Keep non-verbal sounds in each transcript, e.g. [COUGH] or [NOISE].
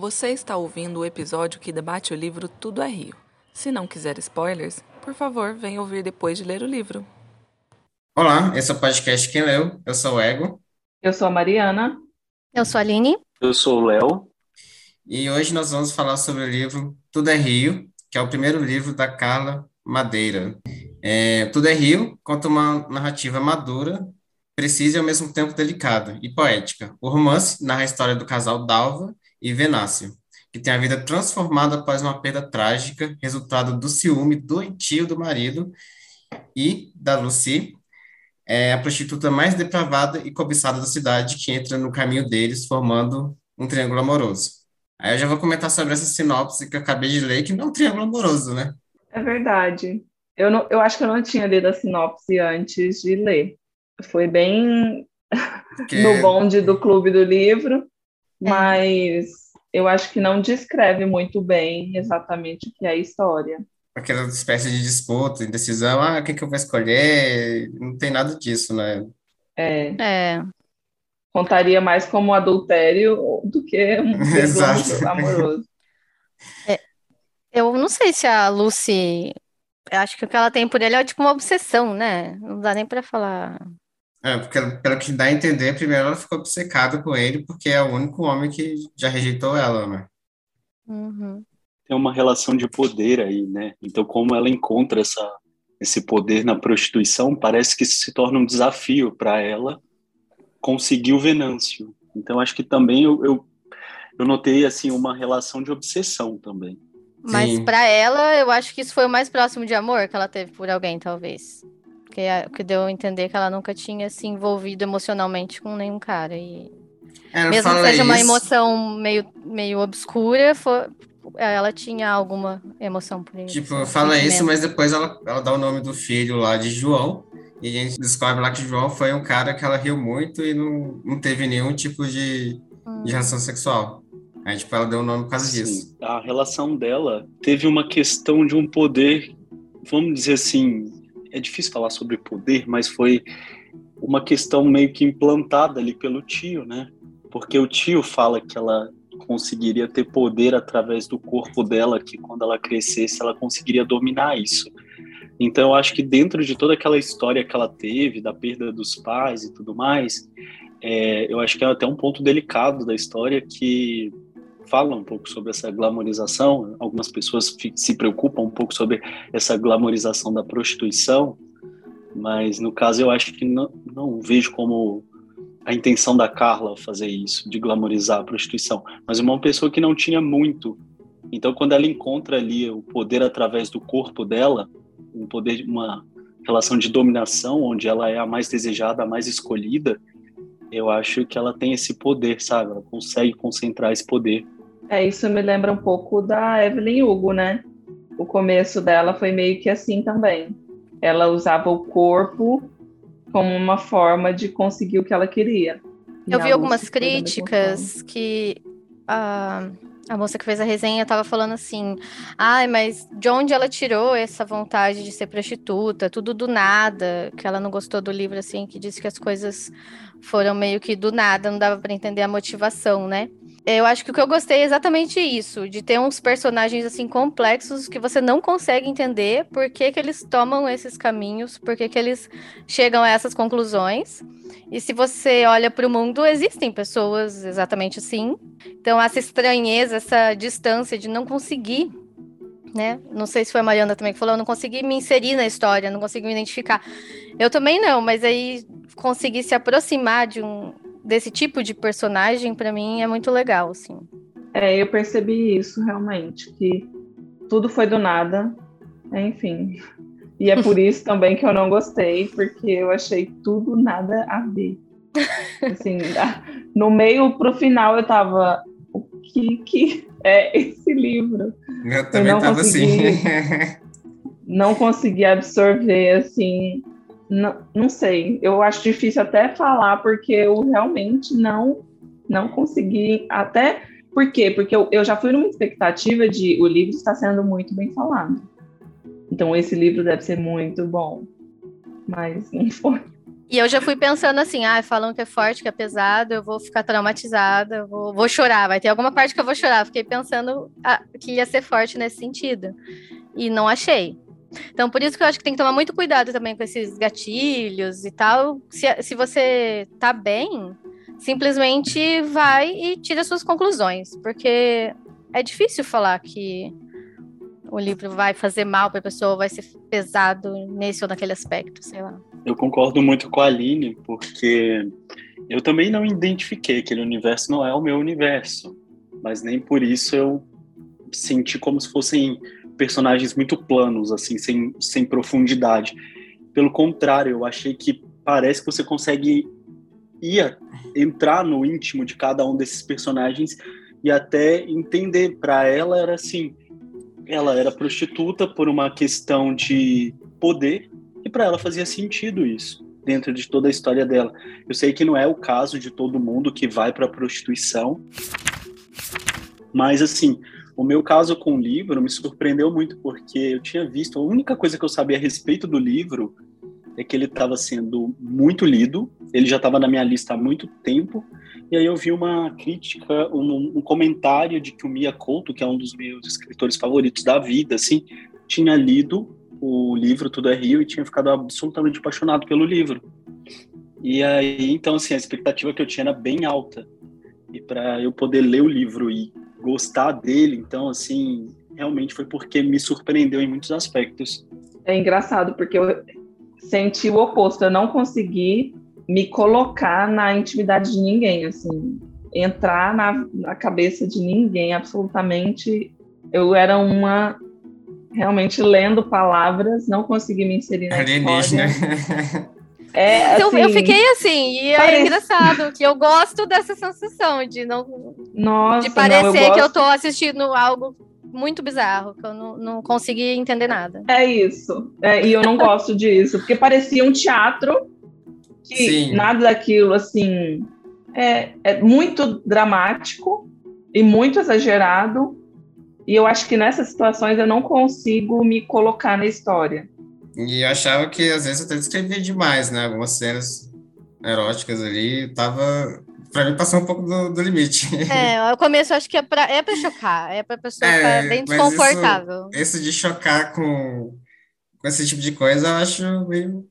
Você está ouvindo o episódio que debate o livro Tudo é Rio. Se não quiser spoilers, por favor, venha ouvir depois de ler o livro. Olá, esse é o podcast Quem Leu. Eu sou o Ego. Eu sou a Mariana. Eu sou a Aline. Eu sou o Léo. E hoje nós vamos falar sobre o livro Tudo é Rio, que é o primeiro livro da Carla Madeira. É, Tudo é Rio conta uma narrativa madura, precisa e ao mesmo tempo delicada e poética. O romance narra a história do casal Dalva e Venácio, que tem a vida transformada após uma perda trágica, resultado do ciúme doentio do marido e da Lucy, é a prostituta mais depravada e cobiçada da cidade, que entra no caminho deles, formando um triângulo amoroso. Aí eu já vou comentar sobre essa sinopse que eu acabei de ler, que não é um triângulo amoroso, né? É verdade. Eu, não, eu acho que eu não tinha lido a sinopse antes de ler. Foi bem Porque- [LAUGHS] no bonde do clube do livro, mas eu acho que não descreve muito bem exatamente o que é a história. Aquela espécie de disputa, indecisão, ah, quem que eu vou escolher? Não tem nada disso, né? É, É, contaria mais como adultério do que [LAUGHS] um Exato. amoroso. eu não sei se a Lucy. eu Acho que o que ela tem por ele é tipo uma obsessão, né? Não dá nem pra falar. É, porque pelo que dá a entender, primeiro ela ficou obcecada com ele, porque é o único homem que já rejeitou ela, né? Uhum. Tem uma relação de poder aí, né? Então, como ela encontra essa, esse poder na prostituição, parece que isso se torna um desafio para ela conseguir o Venâncio. Então, acho que também eu, eu, eu notei assim uma relação de obsessão também. Mas pra ela, eu acho que isso foi o mais próximo de amor que ela teve por alguém, talvez. Porque é o que deu a entender que ela nunca tinha se envolvido emocionalmente com nenhum cara. E mesmo que seja uma isso, emoção meio, meio obscura, foi- ela tinha alguma emoção por isso. tipo, um fala isso, mas depois ela, ela dá o nome do filho lá de João, e a gente descobre lá que João foi um cara que ela riu muito e não, não teve nenhum tipo de, Hum. de relação sexual. Aí, tipo, ela deu o nome por causa disso. Sim, a relação dela teve uma questão de um poder, vamos dizer assim, é difícil falar sobre poder, mas foi uma questão meio que implantada ali pelo tio, né? Porque o tio fala que ela conseguiria ter poder através do corpo dela, que quando ela crescesse ela conseguiria dominar isso. Então eu acho que dentro de toda aquela história que ela teve, da perda dos pais e tudo mais, é, eu acho que é até um ponto delicado da história que fala um pouco sobre essa glamorização. Algumas pessoas se preocupam um pouco sobre essa glamorização da prostituição, mas no caso eu acho que não, não vejo como a intenção da Carla fazer isso, de glamorizar a prostituição, mas uma pessoa que não tinha muito. Então, quando ela encontra ali o poder através do corpo dela, um poder, uma relação de dominação, onde ela é a mais desejada, a mais escolhida, eu acho que ela tem esse poder, sabe? Ela consegue concentrar esse poder. É, isso me lembra um pouco da Evelyn Hugo, né? O começo dela foi meio que assim também. Ela usava o corpo como uma forma de conseguir o que ela queria. E Eu vi algumas críticas que a, a moça que fez a resenha estava falando assim: ai, mas de onde ela tirou essa vontade de ser prostituta? Tudo do nada, que ela não gostou do livro, assim, que disse que as coisas foram meio que do nada, não dava para entender a motivação, né? Eu acho que o que eu gostei é exatamente isso, de ter uns personagens assim complexos que você não consegue entender por que, que eles tomam esses caminhos, por que, que eles chegam a essas conclusões. E se você olha para o mundo, existem pessoas exatamente assim. Então, essa estranheza, essa distância de não conseguir, né? Não sei se foi a Mariana também que falou, eu não consegui me inserir na história, não consegui me identificar. Eu também não, mas aí conseguir se aproximar de um desse tipo de personagem, para mim, é muito legal, assim. É, eu percebi isso realmente, que tudo foi do nada, enfim. E é por [LAUGHS] isso também que eu não gostei, porque eu achei tudo nada a ver. [LAUGHS] Assim, no meio pro final eu tava, o que que é esse livro? Eu também não tava assim. consegui. [LAUGHS] Não consegui absorver, assim, não, não sei. Eu acho difícil até falar, porque eu realmente não, não consegui, até por quê? Porque eu, eu já fui numa expectativa de o livro está sendo muito bem falado. Então esse livro deve ser muito bom. Mas não foi. E eu já fui pensando assim, ah, falam que é forte, que é pesado, eu vou ficar traumatizada, eu vou, vou chorar, vai ter alguma parte que eu vou chorar. Fiquei pensando ah, que ia ser forte nesse sentido. E não achei. Então, por isso que eu acho que tem que tomar muito cuidado também com esses gatilhos e tal. Se, se você tá bem, simplesmente vai e tira suas conclusões, porque é difícil falar que o livro vai fazer mal para a pessoa, vai ser pesado nesse ou naquele aspecto, sei lá. Eu concordo muito com a Aline, porque eu também não identifiquei aquele universo, não é o meu universo, mas nem por isso eu senti como se fossem personagens muito planos, assim, sem, sem profundidade. Pelo contrário, eu achei que parece que você consegue ir entrar no íntimo de cada um desses personagens e até entender. Para ela era assim, ela era prostituta por uma questão de poder e para ela fazia sentido isso dentro de toda a história dela. Eu sei que não é o caso de todo mundo que vai para prostituição, mas assim, o meu caso com o livro me surpreendeu muito porque eu tinha visto, a única coisa que eu sabia a respeito do livro é que ele estava sendo muito lido, ele já estava na minha lista há muito tempo, e aí eu vi uma crítica, um, um, comentário de que o Mia Couto, que é um dos meus escritores favoritos da vida, assim, tinha lido o livro Tudo é Rio e tinha ficado absolutamente apaixonado pelo livro. E aí, então, assim, a expectativa que eu tinha era bem alta. E para eu poder ler o livro e gostar dele, então, assim, realmente foi porque me surpreendeu em muitos aspectos. É engraçado, porque eu senti o oposto. Eu não consegui me colocar na intimidade de ninguém, assim, entrar na, na cabeça de ninguém, absolutamente. Eu era uma realmente lendo palavras, não consegui me inserir na Alienígena. história. [LAUGHS] É, então, eu fiquei assim, e é parece... é engraçado que eu gosto dessa sensação de não Nossa, de parecer não, eu gosto... que eu tô assistindo algo muito bizarro, que eu não, não consegui entender nada. É isso. É, e eu não gosto disso, porque parecia um teatro que Sim. nada daquilo assim é, é muito dramático e muito exagerado e eu acho que nessas situações eu não consigo me colocar na história. E achava que às vezes eu até escrevia demais, né? Algumas cenas eróticas ali, tava. Pra mim passou um pouco do, do limite. É, [LAUGHS] o começo acho que é pra, é pra chocar, é pra pessoa é, ficar bem desconfortável. Isso, isso, de chocar com, com esse tipo de coisa, eu acho meio.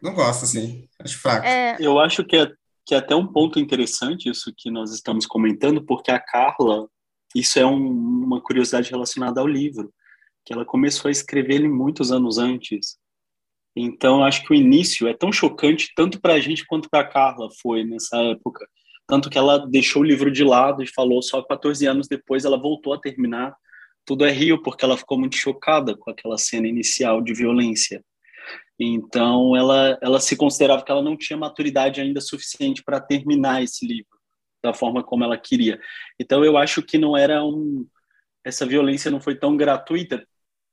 Não gosto, assim. Acho fraco. É... Eu acho que é, que é até um ponto interessante isso que nós estamos comentando, porque a Carla, isso é um, uma curiosidade relacionada ao livro, que ela começou a escrever ele muitos anos antes. Então, acho que o início é tão chocante, tanto para a gente quanto para a Carla foi nessa época. Tanto que ela deixou o livro de lado e falou só 14 anos depois ela voltou a terminar Tudo é Rio, porque ela ficou muito chocada com aquela cena inicial de violência. Então, ela, ela se considerava que ela não tinha maturidade ainda suficiente para terminar esse livro da forma como ela queria. Então eu acho que não era um essa violência não foi tão gratuita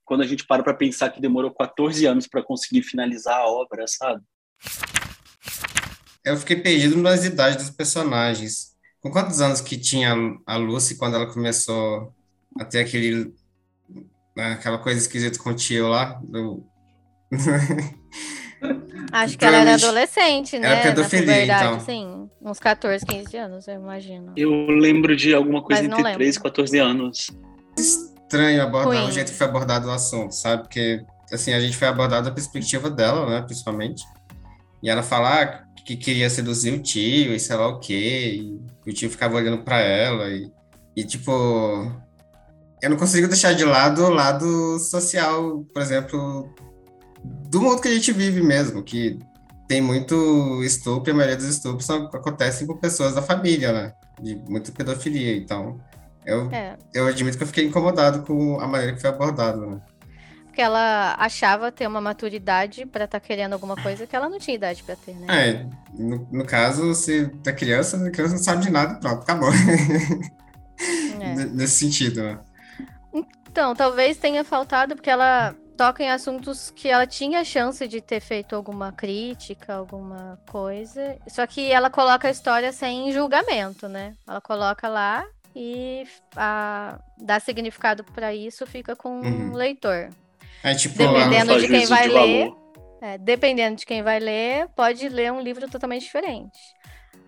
quando a gente para para pensar que demorou 14 anos para conseguir finalizar a obra, sabe? Eu fiquei perdido nas idades dos personagens. Com quantos anos que tinha a Lucy quando ela começou a ter aquele né, aquela coisa esquisita com o tio lá do [LAUGHS] Acho que ela era adolescente, né? Era pedofilia, então. Sim, uns 14, 15 anos, eu imagino. Eu lembro de alguma coisa entre lembro. 13 e 14 anos. Estranho abordar Ruim. o jeito que foi abordado o assunto, sabe? Porque, assim, a gente foi abordado da perspectiva dela, né, principalmente. E ela falar ah, que queria seduzir o tio e sei lá o quê, e o tio ficava olhando para ela, e, e tipo, eu não consigo deixar de lado o lado social, por exemplo, do mundo que a gente vive mesmo, que tem muito estupro, a maioria dos estupros acontecem com pessoas da família, né? De muita pedofilia. Então, eu, é. eu admito que eu fiquei incomodado com a maneira que foi abordado, né? Porque ela achava ter uma maturidade para estar tá querendo alguma coisa que ela não tinha idade para ter, né? É, no, no caso, se da criança, a criança não sabe de nada, pronto, acabou. É. Nesse sentido, né? Então, talvez tenha faltado, porque ela toca em assuntos que ela tinha chance de ter feito alguma crítica, alguma coisa. Só que ela coloca a história sem julgamento, né? Ela coloca lá e a, dá significado para isso fica com uhum. o leitor. É tipo, Dependendo de quem vai de ler. É, dependendo de quem vai ler, pode ler um livro totalmente diferente.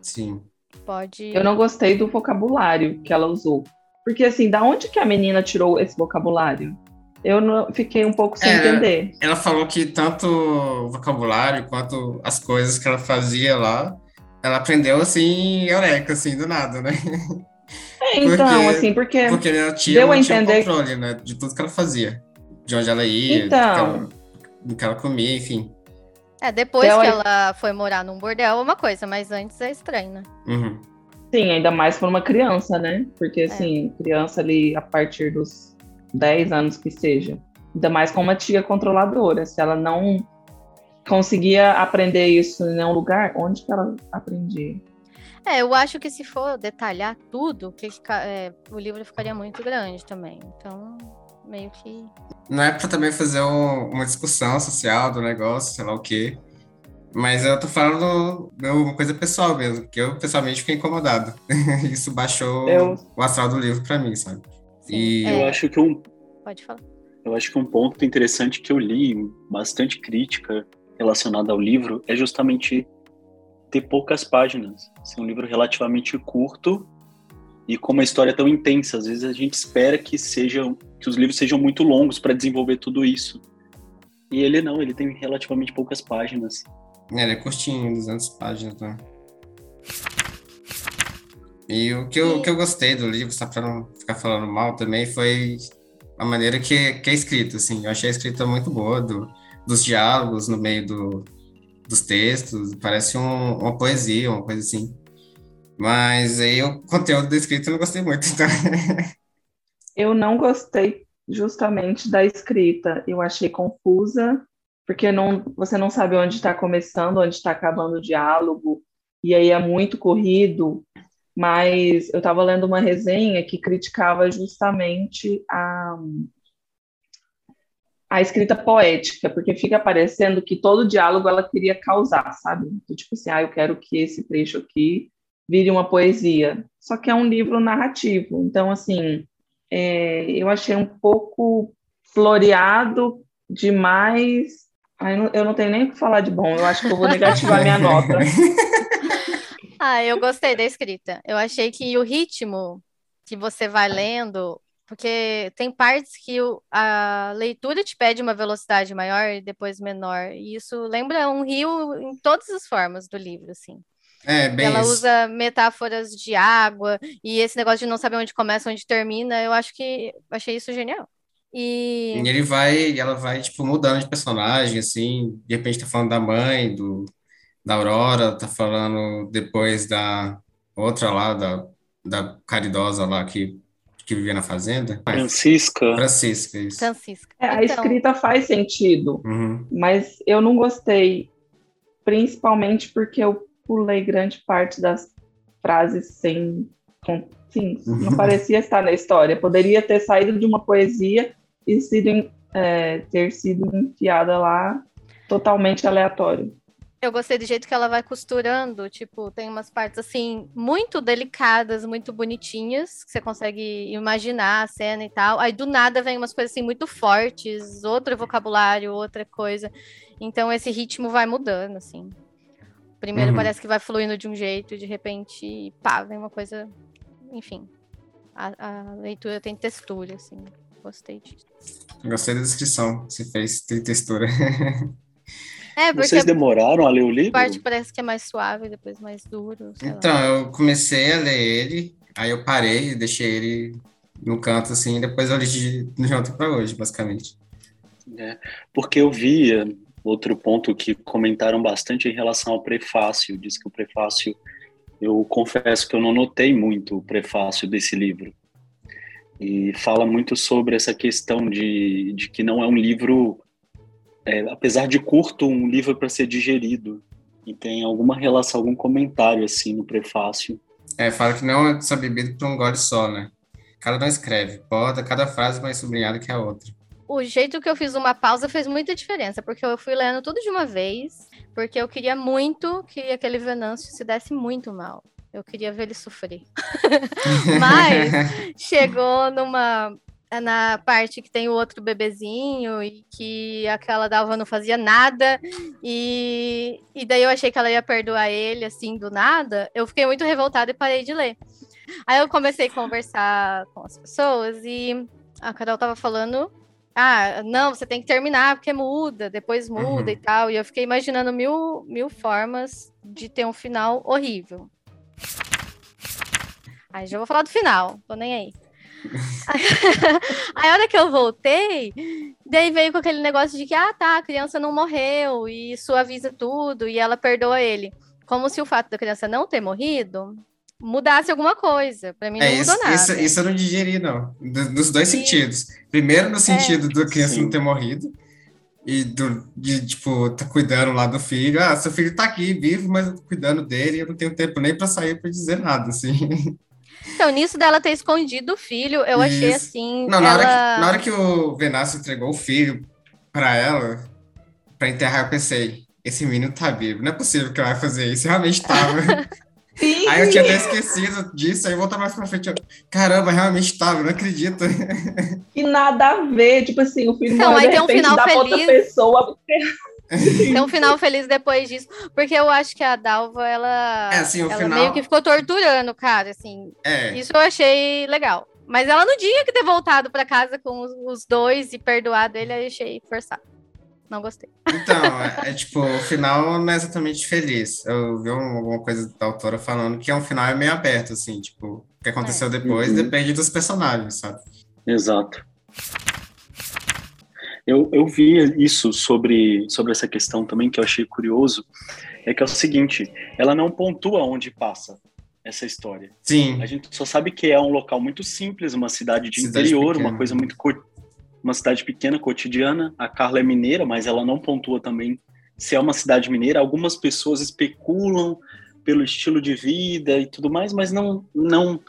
Sim. Pode. Eu não gostei do vocabulário que ela usou. Porque, assim, da onde que a menina tirou esse vocabulário? Eu não, fiquei um pouco sem É, entender. Ela falou que tanto o vocabulário quanto as coisas que ela fazia lá, ela aprendeu assim, eureka, assim, do nada, né? [LAUGHS] É, então, Porque- assim, porque. Porque a tia Deu a entender- controle, né? De tudo que ela fazia. De onde ela ia, Então. do, que ela, do que ela comia, enfim. É, depois Ela- que ela foi morar num bordel é uma coisa, mas antes é estranho, né? Uhum. Sim, ainda mais para uma criança, né? Porque, assim, criança ali a partir dos 10 anos que seja. Ainda mais com uma tia controladora. Se ela não conseguia aprender isso em nenhum lugar, onde que ela aprendia? É, eu acho que se for detalhar tudo, que fica- é, o livro ficaria muito grande também. Então, meio que. Não é pra também fazer um- uma discussão social do negócio, sei lá o quê. Mas eu tô falando de uma coisa pessoal mesmo, porque eu pessoalmente fiquei incomodado. [LAUGHS] Isso baixou Eu- o astral do livro pra mim, sabe? Sim, E- é, Eu acho que um, Pode falar. eu acho que um ponto interessante que eu li, bastante crítica relacionada ao livro, é justamente ter poucas páginas. Ser um livro relativamente curto e com uma história tão intensa. Às vezes a gente espera que sejam que os livros sejam muito longos para desenvolver tudo isso. E ele não, ele tem relativamente poucas páginas. É, ele é curtinho, 200 páginas, né? E o que eu, que eu gostei do livro, só pra não ficar falando mal também, foi a maneira que, que é escrito, assim. Eu achei a escrita muito boa, do, dos diálogos no meio do, dos textos, parece um- uma poesia, uma coisa assim. Mas aí o conteúdo da escrita eu não gostei muito, então... [LAUGHS] Eu não gostei justamente da escrita. Eu achei confusa, porque não, você não sabe onde está começando, onde está acabando o diálogo, e aí é muito corrido. Mas eu estava lendo uma resenha que criticava justamente a, a escrita poética, porque fica parecendo que todo diálogo ela queria causar, sabe? Tipo assim, ah, eu quero que esse trecho aqui vire uma poesia. Só que é um livro narrativo. Então, assim, é, eu achei um pouco floreado demais. Ai, eu não tenho nem o que falar de bom. Eu acho que eu vou negativar minha nota. [LAUGHS] Ah, eu gostei da escrita. Eu achei que o ritmo que você vai lendo, porque tem partes que o- a leitura te pede uma velocidade maior e depois menor. E isso lembra um rio em todas as formas do livro, assim. É, bem Ela isso. usa metáforas de água e esse negócio de não saber onde começa, onde termina, eu acho que achei isso genial. E E ele vai, ela vai, tipo, mudando de personagem, assim, de repente tá falando da mãe, do, da Aurora, tá falando depois da outra lá, da, da caridosa lá que, que vivia na fazenda. Francisca, Francisca, isso. Francisca. É, a Então, escrita faz sentido, Uhum. mas eu não gostei, principalmente porque eu pulei grande parte das frases sem. com- Sim, não parecia estar na história. Poderia ter saído de uma poesia e sido, é, ter sido enfiada lá totalmente aleatório. Eu gostei do jeito que ela vai costurando, tipo, tem umas partes assim muito delicadas, muito bonitinhas, que você consegue imaginar a cena e tal. Aí do nada vem umas coisas assim muito fortes, outro vocabulário, outra coisa. Então esse ritmo vai mudando, assim. Primeiro Uhum. parece que vai fluindo de um jeito, de repente, pá, vem uma coisa. Enfim. A, a leitura tem textura, assim. Gostei disso. Gostei da descrição que você fez, tem textura. [LAUGHS] É, vocês demoraram a ler o livro? parte parece que é mais suave, depois mais duro. sei lá. Então, eu comecei a ler ele, aí eu parei, deixei ele no canto, assim, e depois eu li de, de ontem pra hoje, basicamente. É, porque eu via outro ponto que comentaram bastante em relação ao prefácio. Diz que o prefácio, eu confesso que eu não notei muito o prefácio desse livro. E fala muito sobre essa questão de, de que não é um livro, é, apesar de curto, um livro para ser digerido. E tem alguma relação, algum comentário assim no prefácio. É, fala que não é só bebido por um gole só, né? Cada não escreve, porta, cada frase mais sublinhada que a outra. o jeito que eu fiz uma pausa fez muita diferença, porque eu fui lendo tudo de uma vez, porque eu queria muito que aquele Venâncio se desse muito mal. Eu queria ver ele sofrer. [LAUGHS] Mas [LAUGHS] chegou numa é na parte que tem o outro bebezinho e que aquela Dalva não fazia nada e, e daí eu achei que ela ia perdoar ele assim do nada, eu fiquei muito revoltada e parei de ler. Aí eu comecei a conversar com as pessoas e a Carol tava falando ah, não, você tem que terminar porque muda, depois muda uhum. e tal. E eu fiquei imaginando mil, mil formas de ter um final horrível. Aí já vou falar do final, tô nem aí. [LAUGHS] aí a hora que eu voltei, daí veio com aquele negócio de que, ah, tá, a criança não morreu e suaviza tudo e ela perdoa ele. Como se o fato da criança não ter morrido mudasse alguma coisa. Para mim, é, não isso, mudou nada. Isso, isso eu não digeri, não. Dos dois e... sentidos. Primeiro, no sentido é, da criança sim. não ter morrido. E do, de, tipo, tá cuidando lá do filho. Ah, seu filho tá aqui, vivo, mas eu tô cuidando dele. Eu não tenho tempo nem para sair para dizer nada, assim. [LAUGHS] Então, nisso dela ter escondido o filho, eu isso. achei assim. Não, na, ela... hora que, na hora que o Venâncio entregou o filho para ela, para enterrar, eu pensei: esse menino tá vivo, não é possível que ela vai fazer isso. Realmente tava. [LAUGHS] Sim. Aí eu tinha até esquecido disso, aí voltar mais pra frente. Eu, Caramba, realmente tava, não acredito. E nada a ver, tipo assim, o filho então, aí tem um final feliz. outra pessoa. [LAUGHS] Tem um final feliz depois disso, porque eu acho que a Dalva, ela, é, assim, ela final... meio que ficou torturando o cara, assim. É. Isso eu achei legal. Mas ela não tinha que ter voltado para casa com os, os dois e perdoado ele, aí achei forçado. Não gostei. Então, é, é, tipo, o final não é exatamente feliz. Eu vi alguma coisa da autora falando que é um final meio aberto, assim, tipo, o que aconteceu é. depois uhum. depende dos personagens, sabe? Exato. Eu, eu vi isso sobre, sobre essa questão também, que eu achei curioso, é que é o seguinte, ela não pontua onde passa essa história. Sim. A gente só sabe que é um local muito simples, uma cidade de cidade interior, pequena. uma coisa muito uma cidade pequena, cotidiana. A Carla é mineira, mas ela não pontua também se é uma cidade mineira. Algumas pessoas especulam pelo estilo de vida e tudo mais, mas não, não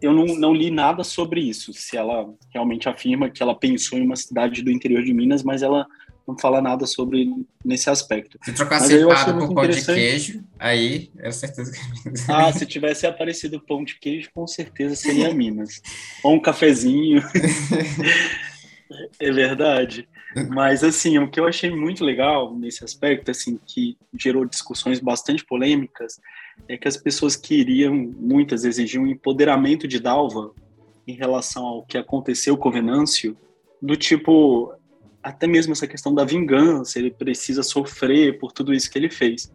eu não, não li nada sobre isso. Se ela realmente afirma que ela pensou em uma cidade do interior de Minas, mas ela não fala nada sobre nesse aspecto. Se trocasse empada por pão de queijo, aí era certeza que Ah, se tivesse aparecido pão de queijo, com certeza seria Minas. Ou um cafezinho. [LAUGHS] É verdade. Mas, assim, o que eu achei muito legal nesse aspecto, assim, que gerou discussões bastante polêmicas, é que as pessoas queriam, muitas exigiam um empoderamento de Dalva em relação ao que aconteceu com o Venâncio, do tipo, até mesmo essa questão da vingança, ele precisa sofrer por tudo isso que ele fez.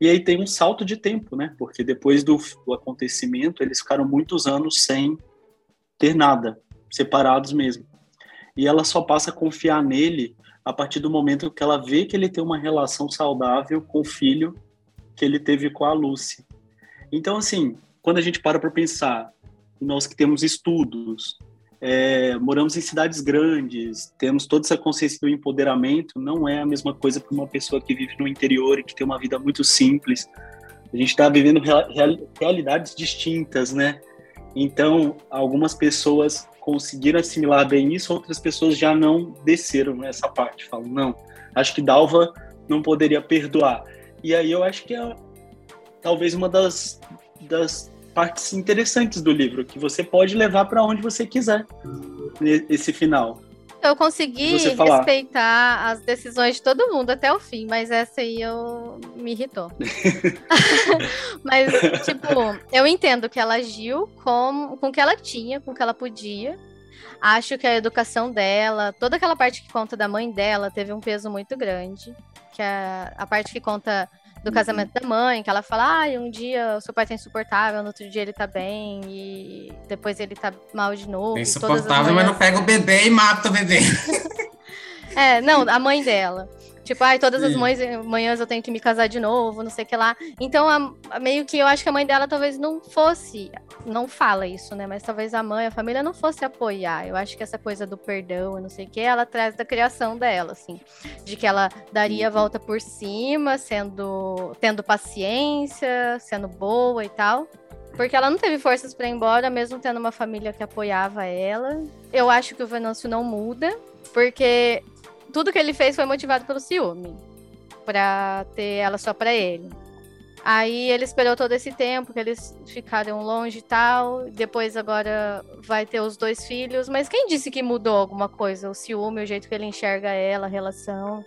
E aí tem um salto de tempo, né? Porque depois do, do acontecimento, eles ficaram muitos anos sem ter nada, separados mesmo e ela só passa a confiar nele a partir do momento que ela vê que ele tem uma relação saudável com o filho que ele teve com a Lucy. Então, assim, quando a gente para para pensar, nós que temos estudos, é, moramos em cidades grandes, temos toda essa consciência do empoderamento, não é a mesma coisa para uma pessoa que vive no interior e que tem uma vida muito simples. A gente está vivendo real, realidades distintas, né? Então, algumas pessoas conseguiram assimilar bem isso, outras pessoas já não desceram nessa parte. Falam, não, acho que Dalva não poderia perdoar. E aí eu acho que é talvez uma das, das partes interessantes do livro, que você pode levar para onde você quiser esse final. Eu consegui respeitar as decisões de todo mundo até o fim, mas essa aí eu me irritou. [LAUGHS] [LAUGHS] mas, tipo, eu entendo que ela agiu com, com o que ela tinha, com o que ela podia. Acho que a educação dela, toda aquela parte que conta da mãe dela, teve um peso muito grande. Que a, a parte que conta do uhum. casamento da mãe, que ela fala, ah, um dia o seu pai tá insuportável, no outro dia ele tá bem, e depois ele tá mal de novo. É insuportável, mas não pega o bebê e mata o bebê. [LAUGHS] é, não, a mãe dela. Tipo, ai, todas as mães, manhãs eu tenho que me casar de novo, não sei o que lá. Então, a, a, meio que eu acho que a mãe dela talvez não fosse, não fala isso, né? Mas talvez a mãe, a família não fosse apoiar. Eu acho que essa coisa do perdão, não sei o que, ela traz da criação dela, assim. De que ela daria a uhum. volta por cima, sendo, tendo paciência, sendo boa e tal. Porque ela não teve forças para ir embora, mesmo tendo uma família que apoiava ela. Eu acho que o Venâncio não muda, porque tudo que ele fez foi motivado pelo ciúme. Pra ter ela só pra ele. Aí ele esperou todo esse tempo que eles ficaram longe e tal. Depois agora vai ter os dois filhos. Mas quem disse que mudou alguma coisa? O ciúme, o jeito que ele enxerga ela, a relação.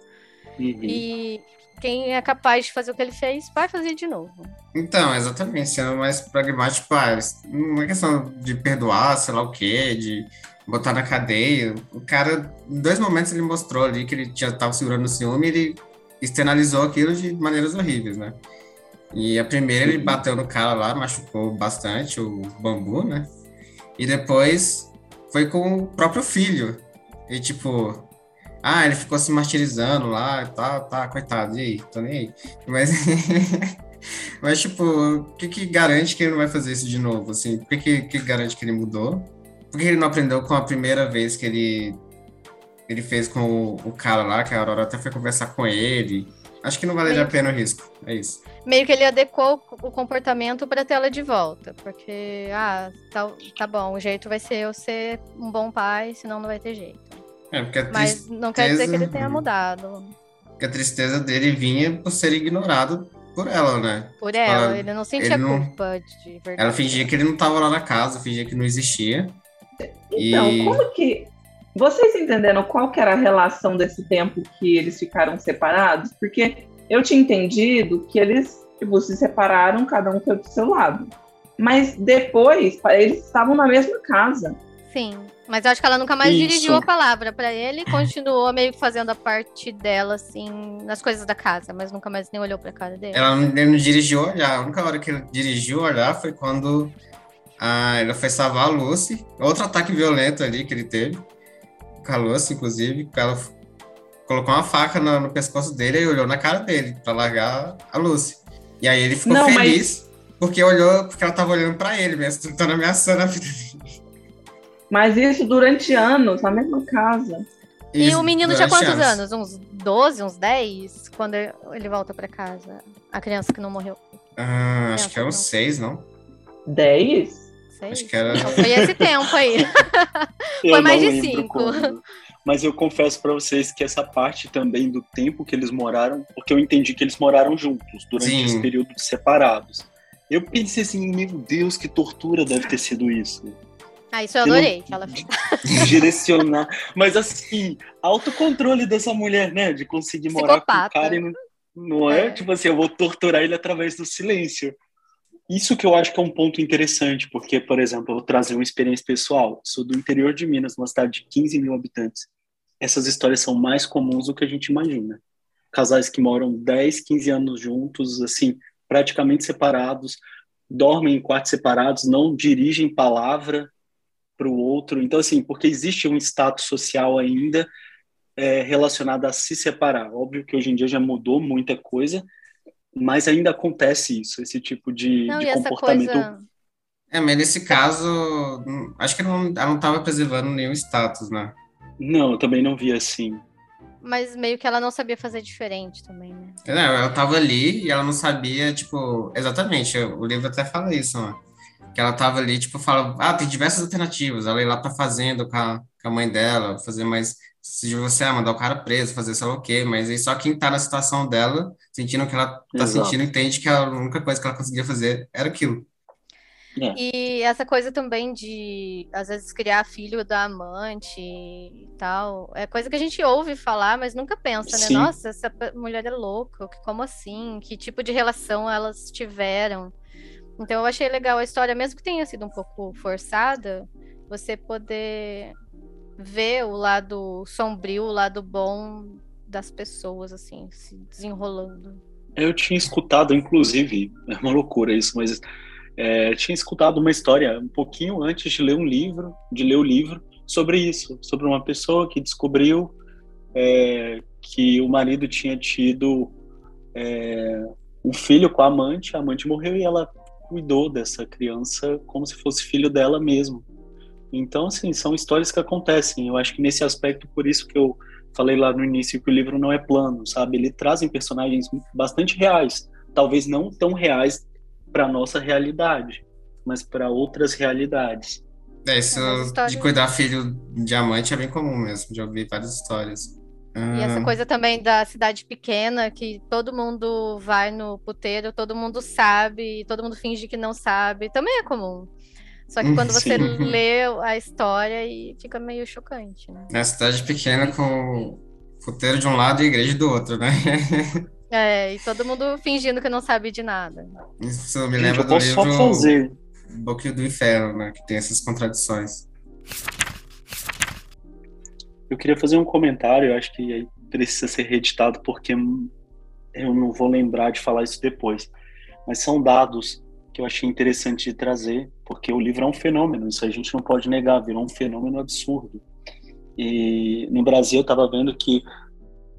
Uhum. E quem é capaz de fazer o que ele fez, vai fazer de novo. Então, exatamente, sendo mais pragmático, ah, não é questão de perdoar, sei lá o quê, de botar na cadeia. O cara, em dois momentos ele mostrou ali que ele já estava segurando o ciúme e ele externalizou aquilo de maneiras horríveis, né? E a primeira ele bateu no cara lá, machucou bastante o bambu, né? E depois foi com o próprio filho. E tipo, ah, ele ficou se martirizando lá, tá, tá, coitado, e aí, tô nem aí. Mas, [LAUGHS] mas tipo, o que que garante que ele não vai fazer isso de novo, assim? Por que que, que garante que ele mudou? Por que ele não aprendeu com a primeira vez que ele, ele fez com o, o cara lá, que a Aurora até foi conversar com ele? Acho que não valeria a pena o risco, é isso. Meio que ele adequou o comportamento para ter ela de volta. Porque, ah, tá, tá bom, o jeito vai ser eu ser um bom pai, senão não vai ter jeito. É, porque a Mas tristeza, não quer dizer que ele tenha mudado. porque a tristeza dele vinha por ser ignorado por ela, né? Por ela, Ela- ele não sentia ele não- culpa de verdade. Ela fingia que ele não tava lá na casa, fingia que não existia. Então, E- como que. Vocês entenderam qual que era a relação desse tempo que eles ficaram separados? Porque eu tinha entendido que eles tipo, se separaram, cada um foi pro seu lado. Mas depois, eles estavam na mesma casa. Sim, mas eu acho que ela nunca mais Isso. dirigiu a palavra pra ele e continuou meio que fazendo a parte dela, assim, nas coisas da casa, mas nunca mais nem olhou pra cara dele. Ela não, não dirigiu olhar. A única hora que ele dirigiu olhar foi quando ah, ela foi salvar a Lucy. Outro ataque violento ali que ele teve. Com a Lucy, inclusive. que Ela colocou uma faca no, no pescoço dele e olhou na cara dele pra largar a Lucy. E aí ele ficou Não, mas- feliz porque olhou, porque ela tava olhando pra ele mesmo, [LAUGHS] tentando ameaçando a vida dele. Mas isso durante anos, na mesma casa. E Isso o menino tinha quantos anos? Uns 12, uns 10? Quando ele volta pra casa? A criança que não morreu. Ah, acho que é uns seis, não? Dez? Sei. Acho que era- Então foi esse tempo aí. [LAUGHS] Foi mais de cinco. quando. Mas eu confesso pra vocês que essa parte também do tempo que eles moraram, porque eu entendi que eles moraram juntos durante Sim. esse período separados. Eu pensei assim, meu Deus, que tortura deve ter sido isso. Ah, isso eu adorei. Que ela... [LAUGHS] Direcionar. Mas assim, autocontrole dessa mulher, né? De conseguir morar com Psicopata. o cara e não, não é? É. Tipo assim, eu vou torturar ele através do silêncio. Isso que eu acho que é um ponto interessante, porque, por exemplo, eu vou trazer uma experiência pessoal. Sou do interior de Minas, uma cidade de 15 mil habitantes. Essas histórias são mais comuns do que a gente imagina. Casais que moram 10, 15 anos juntos, assim, praticamente separados, dormem em quartos separados, não dirigem palavra para o outro. Então, assim, porque existe um status social ainda é, relacionado a se separar. Óbvio que hoje em dia já mudou muita coisa, mas ainda acontece isso, esse tipo de, Não, de comportamento. coisa. É, mas nesse caso, hum, acho que não, ela não tava preservando nenhum status, né? Não, eu também não vi assim. Mas meio que ela não sabia fazer diferente também, né? Não, ela tava ali e ela não sabia, tipo, exatamente, o livro até fala isso, né? Que ela tava ali, tipo, fala, ah, tem diversas alternativas, ela ir lá pra fazenda com a, com a mãe dela, fazer mais, se você ah, mandar o cara preso, fazer sei lá o quê, mas aí só quem tá na situação dela, sentindo o que ela tá Exato. sentindo, entende que a única coisa que ela conseguia fazer era aquilo. E essa coisa também de, às vezes, criar filho da amante e tal, é coisa que a gente ouve falar, mas nunca pensa, né? Sim. Nossa, essa mulher é louca, que- como assim? Que tipo de relação elas tiveram? Então eu achei legal a história, mesmo que tenha sido um pouco forçada, você poder ver o lado sombrio, o lado bom das pessoas, assim, se desenrolando. Eu tinha escutado, inclusive, [LAUGHS] é uma loucura isso, mas é, tinha escutado uma história um pouquinho antes de ler um livro, de ler o livro, sobre isso, sobre uma pessoa que descobriu é, que o marido tinha tido é, um filho com a amante, a amante morreu e ela cuidou dessa criança como se fosse filho dela mesmo. Então, assim, são histórias que acontecem. Eu acho que nesse aspecto, por isso que eu falei lá no início que o livro não é plano, sabe? Ele trazem personagens bastante reais, talvez não tão reais para nossa realidade, mas para outras realidades. É, isso É, mas história- de cuidar filho de diamante é bem comum mesmo, já ouvi várias histórias. E essa Ah, coisa também da cidade pequena, que todo mundo vai no puteiro, todo mundo sabe, todo mundo finge que não sabe, também é comum. Só que quando [LAUGHS] você Sim. lê a história e fica meio chocante, né? na cidade pequena com puteiro de um lado e igreja do outro, né? [LAUGHS] É, e todo mundo fingindo que não sabe de nada. Isso me Gente, lembra do livro fazer. Do Inferno, né? Que tem essas contradições. Eu queria fazer um comentário, eu acho que aí precisa ser reeditado porque eu não vou lembrar de falar isso depois. Mas são dados que eu achei interessante de trazer, porque o livro é um fenômeno, isso a gente não pode negar, virou um fenômeno absurdo. E no Brasil eu estava vendo que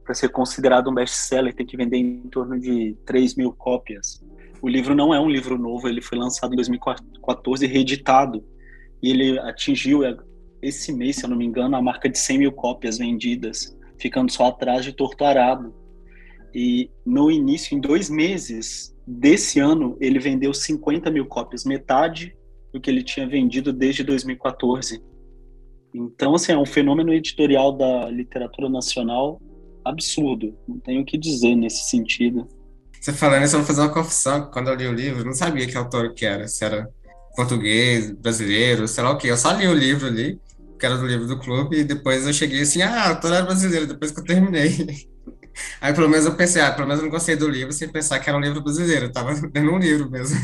para ser considerado um best-seller tem que vender em torno de 3 mil cópias. O livro não é um livro novo, ele foi lançado em 2014 e reeditado. E ele atingiu esse mês, se eu não me engano, a marca de 100 mil cópias vendidas, ficando só atrás de Torto Arado. E no início, em dois meses desse ano, ele vendeu 50 mil cópias, metade do que ele tinha vendido desde 2014. Então, assim, é um fenômeno editorial da literatura nacional absurdo. Não tenho o que dizer nesse sentido. Você falando isso, eu vou fazer uma confissão. Quando eu li o livro, eu não sabia que autor que era. Se era português, brasileiro, sei lá o quê. Eu só li o livro ali, que era do livro do clube, e depois eu cheguei assim, ah, autor era brasileiro, depois que eu terminei. [LAUGHS] Aí pelo menos eu pensei, ah, pelo menos eu não gostei do livro sem pensar que era um livro brasileiro. Eu tava [LAUGHS] lendo um livro mesmo.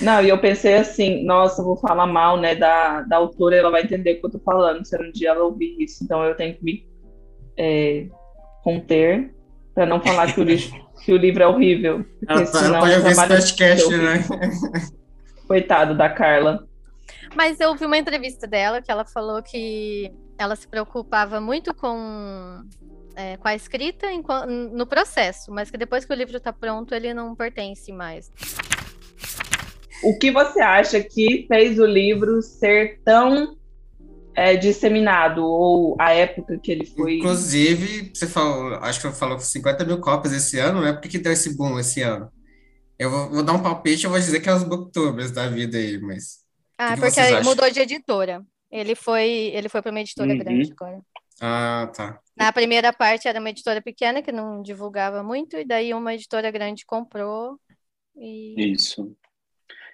Não, e eu pensei assim, nossa, eu vou falar mal, né, da, da autora, ela vai entender o que eu tô falando, se um dia ela ouvir isso. Então eu tenho que me é, conter para não falar que o, livro, [LAUGHS] que o livro é horrível. Porque Ela, senão ela pode o ouvir esse podcast, é né? Coitado da Carla. Mas eu vi uma entrevista dela que ela falou que ela se preocupava muito com, é, com a escrita no processo, mas que depois que o livro está pronto, ele não pertence mais. O que você acha que fez o livro ser tão é, disseminado, ou a época que ele foi. Inclusive, você falou, acho que falou 50 mil cópias esse ano, né? Por que, que deu esse boom esse ano? Eu vou, vou dar um palpite, eu vou dizer que é os booktubers da vida aí, mas. Ah, que porque acham? mudou de editora. Ele foi, ele foi para uma editora Uhum. grande agora. Ah, tá. Na primeira parte era uma editora pequena que não divulgava muito, e daí uma editora grande comprou e Isso.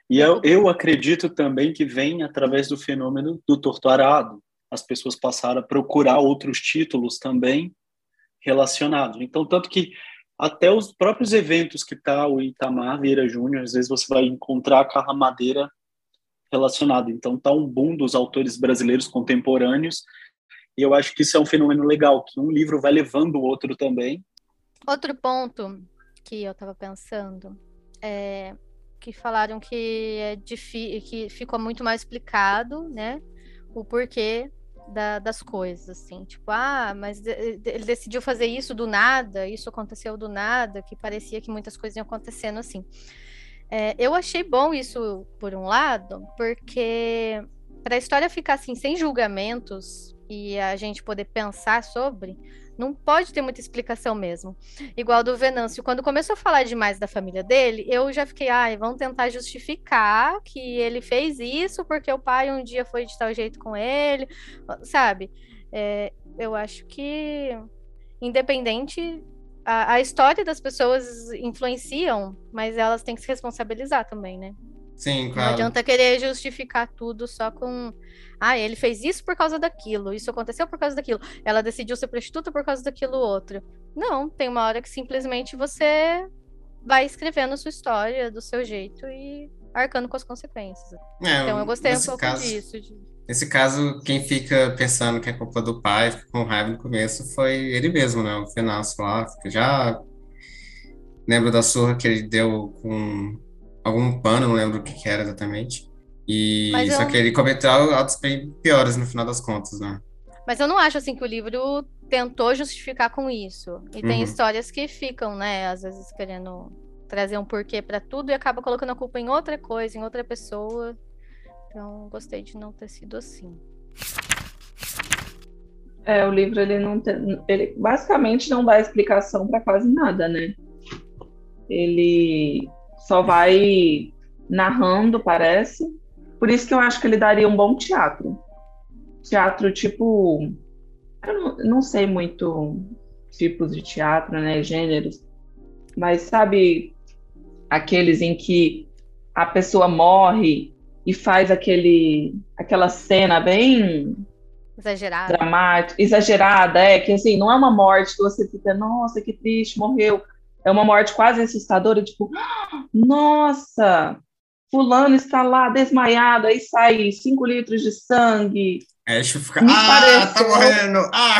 E eu, eu acredito também que vem através do fenômeno do torturado. As pessoas passaram a procurar outros títulos também relacionados. Então, tanto que até os próprios eventos que tá o Itamar Vieira Júnior, às vezes você vai encontrar a Carla Madeira relacionado. Então, tá um boom dos autores brasileiros contemporâneos. E eu acho que isso é um fenômeno legal, que um livro vai levando o outro também. Outro ponto que eu estava pensando é que falaram que é que ficou muito mais explicado, né, o porquê da- das coisas, assim, tipo, ah, mas ele decidiu fazer isso do nada, isso aconteceu do nada, que parecia que muitas coisas iam acontecendo assim. É, eu achei bom isso por um lado, porque para a história ficar assim sem julgamentos e a gente poder pensar sobre, não pode ter muita explicação mesmo. Igual do Venâncio, quando começou a falar demais da família dele, eu já fiquei, ai, vão tentar justificar que ele fez isso porque o pai um dia foi de tal jeito com ele, sabe? É, eu acho que, independente, a, a história das pessoas influenciam, mas elas têm que se responsabilizar também, né? Sim, Não claro. adianta querer justificar tudo só com. Ah, ele fez isso por causa daquilo, isso aconteceu por causa daquilo, ela decidiu ser prostituta por causa daquilo outro. Não, tem uma hora que simplesmente você vai escrevendo sua história do seu jeito e arcando com as consequências. É, Então eu gostei um pouco caso, disso. de- Nesse caso, quem fica pensando que é culpa do pai, fica com raiva no começo, foi ele mesmo, né? O Venâncio lá, já lembro da surra que ele deu com algum pano, não lembro o que que era exatamente. E Mas só eu- que ele cometeu atos bem piores no final das contas, né? Mas eu não acho assim que o livro tentou justificar com isso. E tem Uhum. histórias que ficam, né, às vezes querendo trazer um porquê pra tudo e acaba colocando a culpa em outra coisa, em outra pessoa. Então, gostei de não ter sido assim. É, o livro ele não tem, ele basicamente não dá explicação para quase nada, né? Ele só vai narrando, parece. Por isso que eu acho que ele daria um bom teatro. Teatro tipo, eu não, não sei muito tipos de teatro, né, gêneros, mas sabe aqueles em que a pessoa morre e faz aquele aquela cena bem exagerada, dramática, exagerada, é que assim não é uma morte que você fica, nossa, que triste, morreu. É uma morte quase assustadora, tipo, nossa, fulano está lá desmaiado, aí sai cinco litros de sangue, é, deixa eu ficar. Me ah, tá pareceu... tá morrendo! Ah.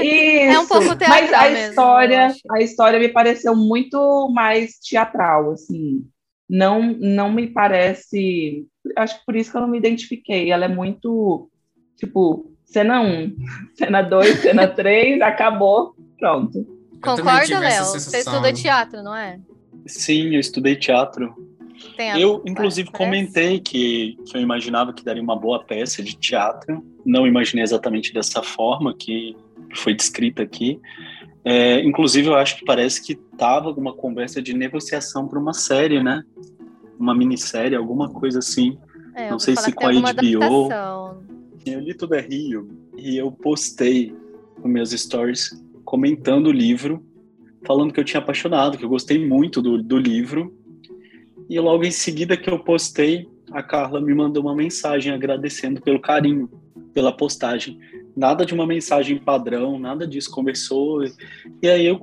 E, [LAUGHS] é um pouco teatral Mas a mesmo, história, a história me pareceu muito mais teatral, assim. Não, não me parece. Acho que por isso que eu não me identifiquei. Ela é muito tipo cena 1, [LAUGHS] cena 2, cena 3, acabou, pronto. Concorda, Léo? Você estuda teatro, não é? Sim, eu estudei teatro. Eu, inclusive, comentei que, que eu imaginava que daria uma boa peça de teatro. Não imaginei exatamente dessa forma que foi descrita aqui. É, inclusive, eu acho que parece que tava alguma conversa de negociação para uma série, né? Uma minissérie, alguma coisa assim. É, Não sei se com a HBO. Adaptação. Eu li tudo é Rio e eu postei nos meus stories comentando o livro, falando que eu tinha apaixonado, que eu gostei muito do, do livro. E logo em seguida que eu postei, a Carla me mandou uma mensagem agradecendo pelo carinho, pela postagem. Nada de uma mensagem padrão, nada disso. Conversou. E aí eu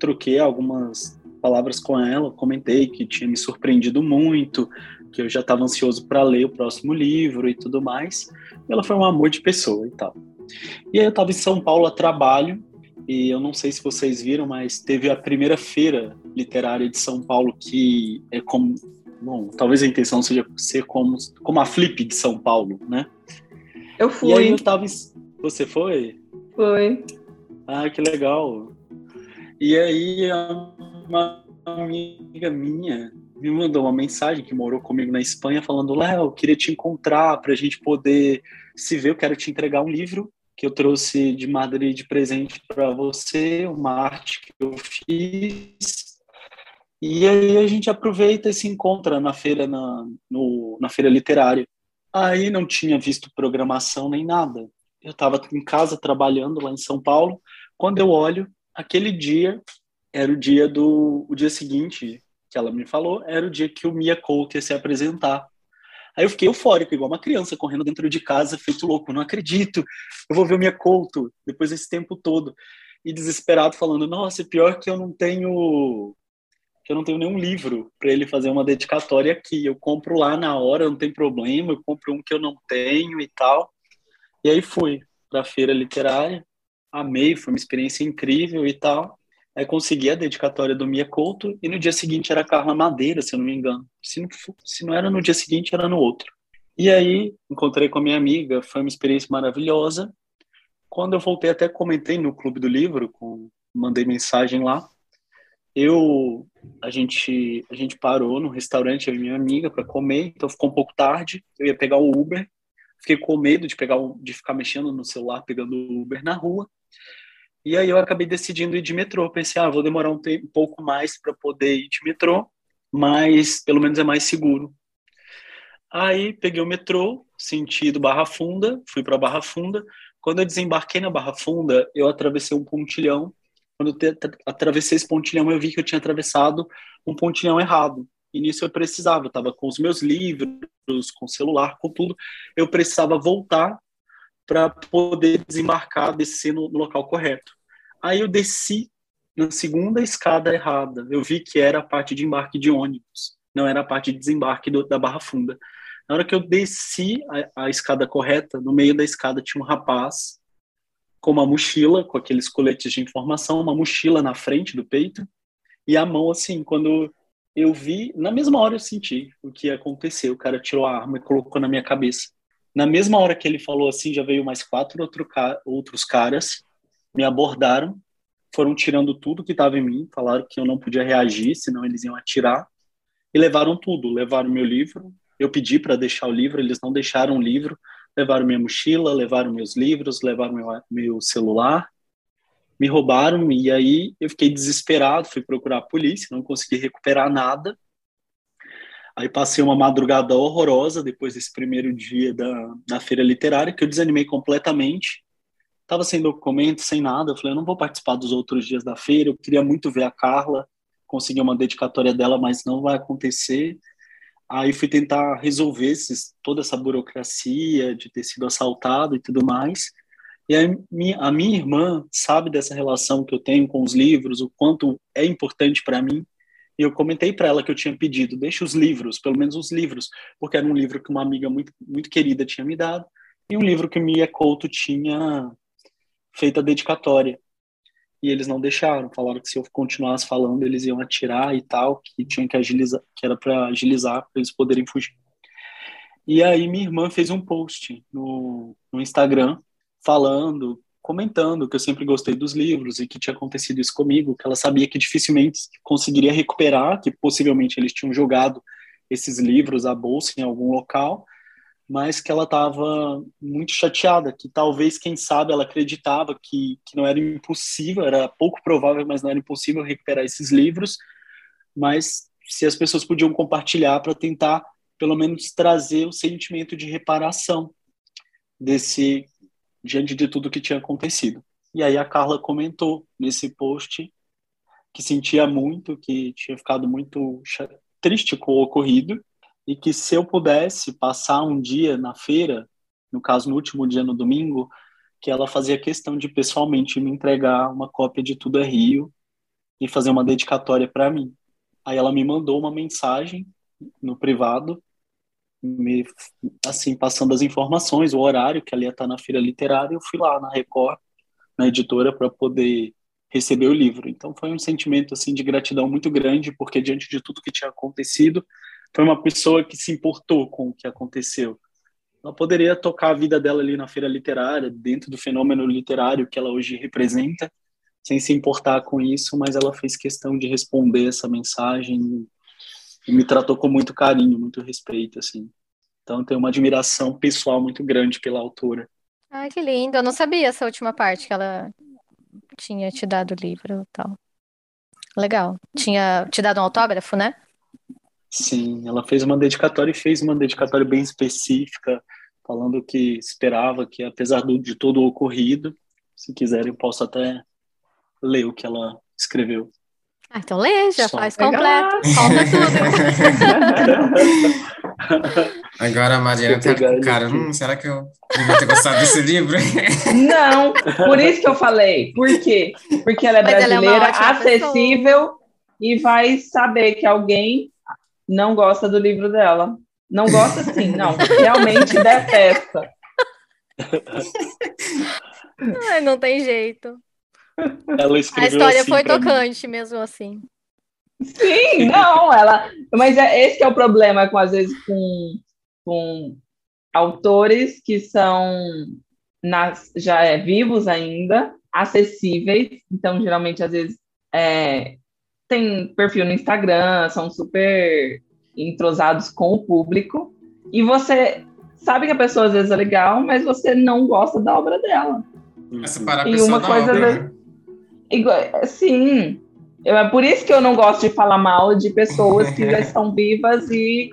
troquei algumas palavras com ela, comentei que tinha me surpreendido muito, que eu já estava ansioso para ler o próximo livro e tudo mais. Ela foi um amor de pessoa e tal. E aí eu estava em São Paulo a trabalho e eu não sei se vocês viram, mas teve a primeira feira literária de São Paulo que é como, bom, talvez a intenção seja ser como, como a Flip de São Paulo, né? Eu fui. E aí eu tava, você foi? Foi. Ah, que legal. E aí uma amiga minha me mandou uma mensagem que morou comigo na Espanha falando, Léo, queria te encontrar para a gente poder se ver, eu quero te entregar um livro que eu trouxe de Madrid de presente para você, uma arte que eu fiz. E aí a gente aproveita e se encontra na feira, na, no, na feira literária. Aí não tinha visto programação nem nada. Eu estava em casa trabalhando lá em São Paulo. Quando eu olho, aquele dia era o dia do o dia seguinte que ela me falou, era o dia que o Mia Couto ia se apresentar. Aí eu fiquei eufórico, igual uma criança correndo dentro de casa, feito louco. Não acredito, eu vou ver o minha Couto depois desse tempo todo. E desesperado, falando: Nossa, pior que eu não tenho. Que eu não tenho nenhum livro para ele fazer uma dedicatória aqui. Eu compro lá na hora, não tem problema. Eu compro um que eu não tenho e tal. E aí fui para a feira literária. Amei, foi uma experiência incrível e tal. Aí consegui a dedicatória do Mia Couto e no dia seguinte era Carla Madeira, se eu não me engano. Se não, se não era no dia seguinte, era no outro. E aí encontrei com a minha amiga, foi uma experiência maravilhosa. Quando eu voltei, até comentei no Clube do Livro, com, mandei mensagem lá. Eu, a gente, a gente parou no restaurante, e minha amiga, para comer, então ficou um pouco tarde. Eu ia pegar o Uber, fiquei com medo de pegar, de ficar mexendo no celular, pegando o Uber na rua. E aí eu acabei decidindo ir de metrô. Pensei, ah, vou demorar um, tempo, um pouco mais para poder ir de metrô, mas pelo menos é mais seguro. Aí peguei o metrô, sentido Barra Funda, fui para Barra Funda. Quando eu desembarquei na Barra Funda, eu atravessei um pontilhão. Quando eu atravessei esse pontilhão, eu vi que eu tinha atravessado um pontilhão errado. E nisso eu precisava, eu estava com os meus livros, com o celular, com tudo. Eu precisava voltar para poder desembarcar, descer no, no local correto. Aí eu desci na segunda escada errada. Eu vi que era a parte de embarque de ônibus, não era a parte de desembarque do, da Barra Funda. Na hora que eu desci a, a, escada correta, no meio da escada tinha um rapaz com uma mochila, com aqueles coletes de informação, uma mochila na frente do peito, e a mão assim, quando eu vi, na mesma hora eu senti o que aconteceu. O cara tirou a arma e colocou na minha cabeça. Na mesma hora que ele falou assim, já veio mais quatro outro, outros caras me abordaram, foram tirando tudo que estava em mim, falaram que eu não podia reagir, senão eles iam atirar, e levaram tudo. Levaram meu livro, eu pedi para deixar o livro, eles não deixaram o livro, levaram minha mochila, levaram meus livros, levaram meu, meu celular, me roubaram, e aí eu fiquei desesperado, fui procurar a polícia, não consegui recuperar nada. Aí passei uma madrugada horrorosa depois desse primeiro dia da, da feira literária, que eu desanimei completamente Tava sem documento, sem nada. Eu falei, eu não vou participar dos outros dias da feira. Eu queria muito ver a Carla, conseguir uma dedicatória dela, mas não vai acontecer. Aí fui tentar resolver esses, toda essa burocracia de ter sido assaltado e tudo mais. E a minha, a minha irmã sabe dessa relação que eu tenho com os livros, o quanto é importante para mim. E eu comentei para ela que eu tinha pedido, deixa os livros, pelo menos os livros, porque era um livro que uma amiga muito, muito querida tinha me dado, e um livro que Mia Couto tinha feito a dedicatória. E eles não deixaram, falaram que se eu continuasse falando, eles iam atirar e tal, que tinha que agilizar, que era para agilizar, para eles poderem fugir. E aí minha irmã fez um post no, no Instagram falando, comentando que eu sempre gostei dos livros e que tinha acontecido isso comigo, que ela sabia que dificilmente conseguiria recuperar, que possivelmente eles tinham jogado esses livros à bolsa em algum local, mas que ela estava muito chateada, que talvez, quem sabe, ela acreditava que, que não era impossível, era pouco provável, mas não era impossível recuperar esses livros, mas se as pessoas podiam compartilhar para tentar, pelo menos, trazer o sentimento de reparação desse diante de tudo que tinha acontecido. E aí a Carla comentou nesse post que sentia muito, que tinha ficado muito triste com o ocorrido e que se eu pudesse passar um dia na feira, no caso no último dia no domingo, que ela fazia questão de pessoalmente me entregar uma cópia de Tudo é Rio e fazer uma dedicatória para mim. Aí ela me mandou uma mensagem no privado me assim passando as informações, o horário que ela ia estar na feira literária, eu fui lá na Record, na editora para poder receber o livro. Então foi um sentimento assim de gratidão muito grande, porque diante de tudo que tinha acontecido, foi uma pessoa que se importou com o que aconteceu. Ela poderia tocar a vida dela ali na feira literária, dentro do fenômeno literário que ela hoje representa, sem se importar com isso, mas ela fez questão de responder essa mensagem e me tratou com muito carinho, muito respeito, assim. Então, tenho uma admiração pessoal muito grande pela autora. Ai, que lindo. Eu não sabia essa última parte que ela tinha te dado o livro e tal. Legal. Tinha te dado um autógrafo, né? Sim, ela fez uma dedicatória e fez uma dedicatória bem específica, falando que esperava que, apesar do, de todo o ocorrido, se quiserem, eu posso até ler o que ela escreveu. Ah, então lê, já Só faz completo, conta tudo. [LAUGHS] Agora a Mariana tá com cara, hum, será que eu devia ter gostado desse livro? Não, por isso que eu falei. Por quê? Porque ela é Mas brasileira, ela é acessível pessoa. e vai saber que alguém não gosta do livro dela. Não gosta sim, não, realmente [LAUGHS] detesta. Ai, não tem jeito. Ela escreveu A história assim foi tocante mim. mesmo assim. Sim, não, ela. Mas é, esse é o problema com às vezes com, com autores que são nas, já é, vivos ainda, acessíveis. Então, geralmente, às vezes, é, tem perfil no Instagram, são super entrosados com o público. E você sabe que a pessoa às vezes é legal, mas você não gosta da obra dela. É separar a e uma coisa obra, né? Sim. Eu, é por isso que eu não gosto de falar mal de pessoas que já [LAUGHS] estão vivas e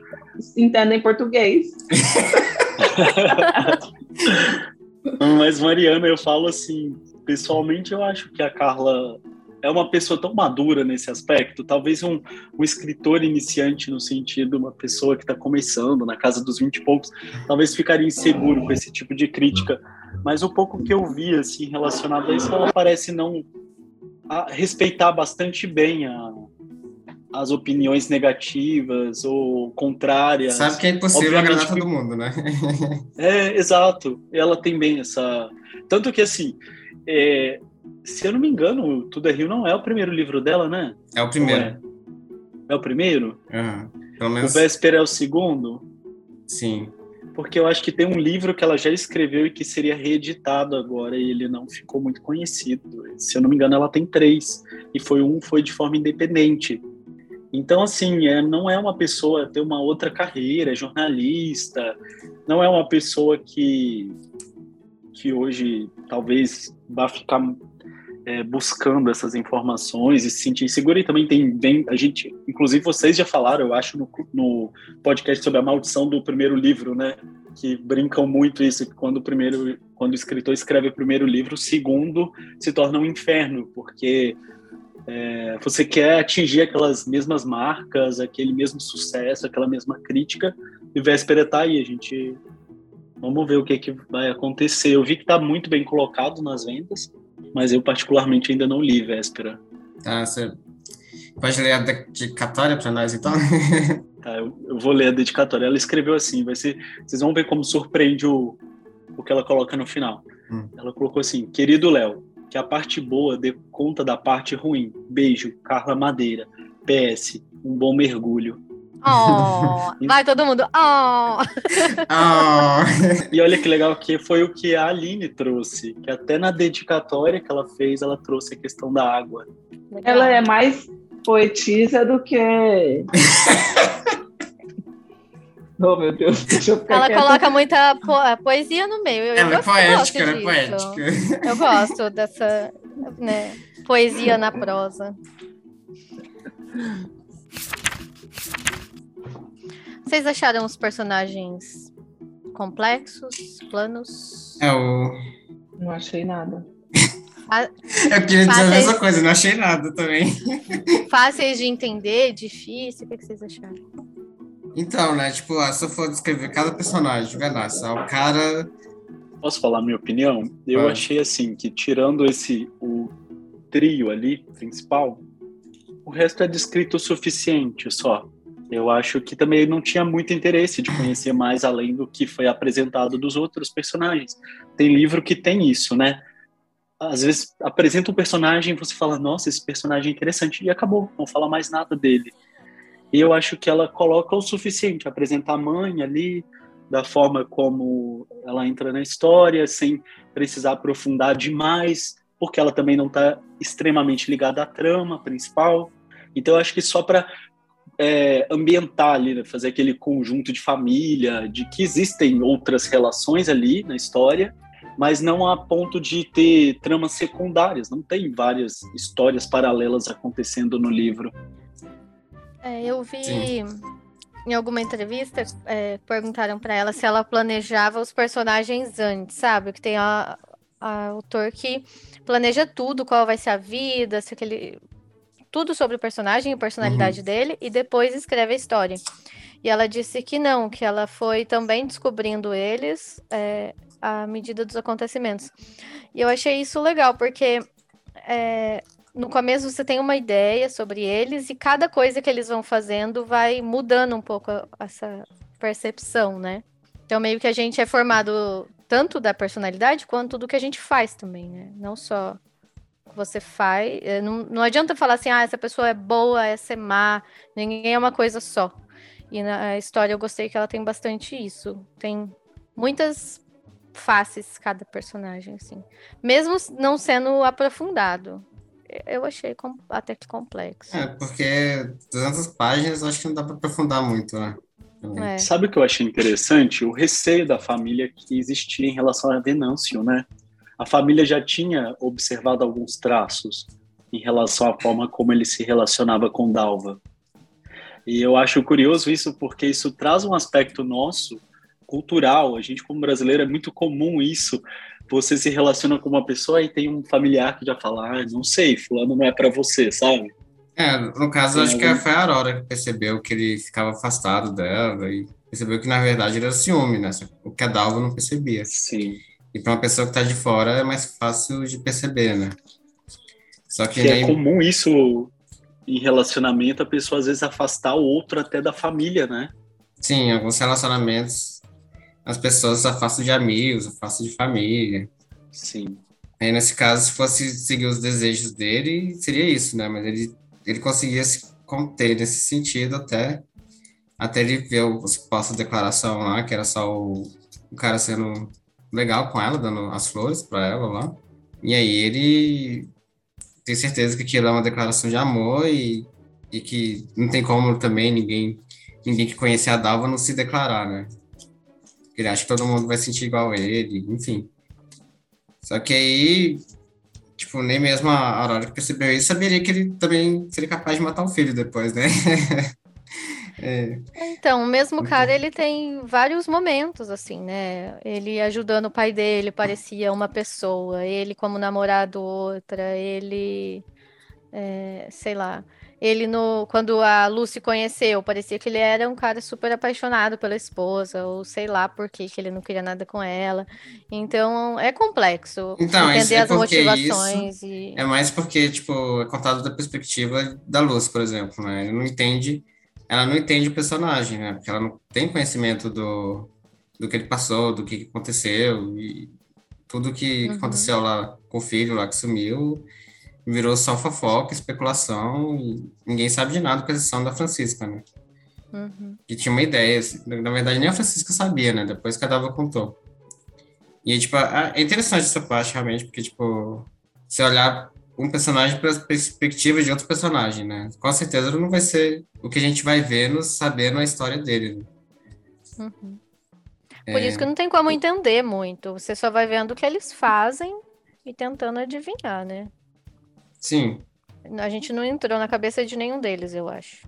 entendem português. [LAUGHS] Mas, Mariana, eu falo assim, pessoalmente eu acho que a Carla é uma pessoa tão madura nesse aspecto, talvez um, um escritor iniciante no sentido, uma pessoa que está começando na casa dos vinte e poucos, talvez ficaria inseguro com esse tipo de crítica, mas o pouco que eu vi, assim, relacionado a isso, ela parece não respeitar bastante bem a, as opiniões negativas ou contrárias. Sabe que é impossível agradar todo mundo, né? é, exato. Ela tem bem essa. Tanto que, assim, é... se eu não me engano, Tudo é Rio não é o primeiro livro dela, né? É o primeiro. É? é? o primeiro? Uhum. Pelo menos... O Véspera é o segundo? Sim porque eu acho que tem um livro que ela já escreveu e que seria reeditado agora e ele não ficou muito conhecido. Se eu não me engano, ela tem três e foi um foi de forma independente. Então, assim, é, não é uma pessoa ter uma outra carreira, é jornalista, não é uma pessoa que, que hoje talvez vá ficar é, buscando essas informações e se sentir insegura. E também tem bem, a gente, inclusive vocês já falaram, eu acho, no, no podcast sobre a maldição do primeiro livro, né? que brincam muito isso, que quando o primeiro, quando o escritor escreve o primeiro livro, o segundo se torna um inferno, porque é, você quer atingir aquelas mesmas marcas, aquele mesmo sucesso, aquela mesma crítica, e Véspera tá aí, a gente vamos ver o que, que vai acontecer. Eu vi que está muito bem colocado nas vendas, mas eu particularmente ainda não li Véspera. Tá, você pode ler a dedicatória para nós então? [LAUGHS] Tá, eu, eu, vou ler a dedicatória. Ela escreveu assim, vai ser, vocês vão ver como surpreende o, o que ela coloca no final. Hum. Ela colocou assim: Querido Léo, que a parte boa dê conta da parte ruim. Beijo, Carla Madeira. PS, um bom mergulho. Oh, [LAUGHS] vai todo mundo. Oh. oh. [LAUGHS] e olha que legal que foi o que a Aline trouxe, que até na dedicatória que ela fez, ela trouxe a questão da água. Ela é mais poetisa do que [LAUGHS] Oh, meu Deus, deixa eu ficar Ela quieta. coloca muita po poesia no meio. Eu, ela eu é poética, ela é poética. Eu gosto dessa né, poesia na prosa. Vocês acharam os personagens complexos, planos? É o. Não achei nada. Eu queria dizer a mesma coisa, não achei nada também. Fáceis de entender, difícil, o que vocês acharam? Então, né, tipo, se eu for descrever cada personagem, vai lá, só o cara... Posso falar a minha opinião? Eu achei, assim, que tirando esse, o trio ali, principal, o resto é descrito o suficiente só. Eu acho que também não tinha muito interesse de conhecer mais além do que foi apresentado dos outros personagens. Tem livro que tem isso, né? Às vezes apresenta um personagem você fala, nossa, esse personagem é interessante, e acabou, não fala mais nada dele. E eu acho que ela coloca o suficiente, apresenta a mãe ali, da forma como ela entra na história, sem precisar aprofundar demais, porque ela também não está extremamente ligada à trama principal. Então, eu acho que só para é, ambientar ali, né, fazer aquele conjunto de família, de que existem outras relações ali na história, mas não a ponto de ter tramas secundárias. Não tem várias histórias paralelas acontecendo no livro. É, eu vi Sim. em alguma entrevista, é, perguntaram para ela se ela planejava os personagens antes, sabe? Que tem a, a autor que planeja tudo, qual vai ser a vida, se aquele tudo sobre o personagem e a personalidade uhum. dele e depois escreve a história. E ela disse que não, que ela foi também descobrindo eles é, à medida dos acontecimentos. E eu achei isso legal, porque é, no começo você tem uma ideia sobre eles e cada coisa que eles vão fazendo vai mudando um pouco essa percepção, né? Então meio que a gente é formado tanto da personalidade quanto do que a gente faz também, né? Não só você faz. Eh, não, não adianta falar assim, ah, essa pessoa é boa, essa é má. Ninguém é uma coisa só. E na história eu gostei que ela tem bastante isso. Tem muitas faces cada personagem, assim. Mesmo não sendo aprofundado eu achei até que complexo. É, porque 200 páginas acho que não dá para aprofundar muito, né? É. Sabe o que eu achei interessante? O receio da família que existia em relação a Venâncio, né? A família já tinha observado alguns traços em relação à forma como ele se relacionava com Dalva. E eu acho curioso isso porque isso traz um aspecto nosso cultural. A gente como brasileiro é muito comum isso você se relaciona com uma pessoa e tem um familiar que já fala, ah, não sei, fulano não é para você, sabe? É, no caso, acho que foi a Aurora que percebeu que ele ficava afastado dela e percebeu que, na verdade, era ciúme, né? O que a Dalva não percebia. Sim. E para uma pessoa que tá de fora é mais fácil de perceber, né? Só que, que é comum isso em relacionamento, a pessoa às vezes afastar o outro até da família, né? Sim, alguns relacionamentos as pessoas se afastam de amigos, afastam de família. Sim. Aí, nesse caso, se fosse seguir os desejos dele, seria isso, né? Mas ele, ele conseguia se conter nesse sentido até, até ele ver a suposta declaração lá, que era só o, o cara sendo legal com ela, dando as flores para ela lá. E aí ele tem certeza que aquilo é uma declaração de amor e, e que não tem como também ninguém ninguém que conhecer a Dalva não se declarar, né? Ele acha que todo mundo vai sentir igual a ele, enfim. Só que aí, tipo, nem mesmo a Aurora que percebeu isso saberia que ele também seria capaz de matar o filho depois, né? [LAUGHS] É, Então, o mesmo cara, ele tem vários momentos, assim, né? Ele ajudando o pai dele, parecia uma pessoa. Ele como namorado, outra. Ele, é, sei lá. Ele no, quando a Lucy conheceu, parecia que ele era um cara super apaixonado pela esposa, ou sei lá por que ele não queria nada com ela. Então, é complexo Então, isso entender é as motivações e É mais porque, tipo, é contado da perspectiva da Luz, por exemplo, né? Ele não entende, ela não entende o personagem, né? Porque ela não tem conhecimento do, do que ele passou, do que aconteceu e tudo que Uhum. aconteceu lá com o filho lá que sumiu virou só fofoca, especulação e ninguém sabe de nada com exceção da Francisca, né? Uhum. que tinha uma ideia. assim, Na verdade, nem a Francisca sabia, né? Depois que a Dalva contou. E, tipo, é interessante essa parte, realmente, porque, tipo, você olhar um personagem pela perspectiva de outro personagem, né? Com certeza não vai ser o que a gente vai vendo, sabendo a história dele. né? Uhum. Por isso que não tem como entender muito. Você só vai vendo o que eles fazem e tentando adivinhar, né? Sim, A gente não entrou na cabeça de nenhum deles, eu acho.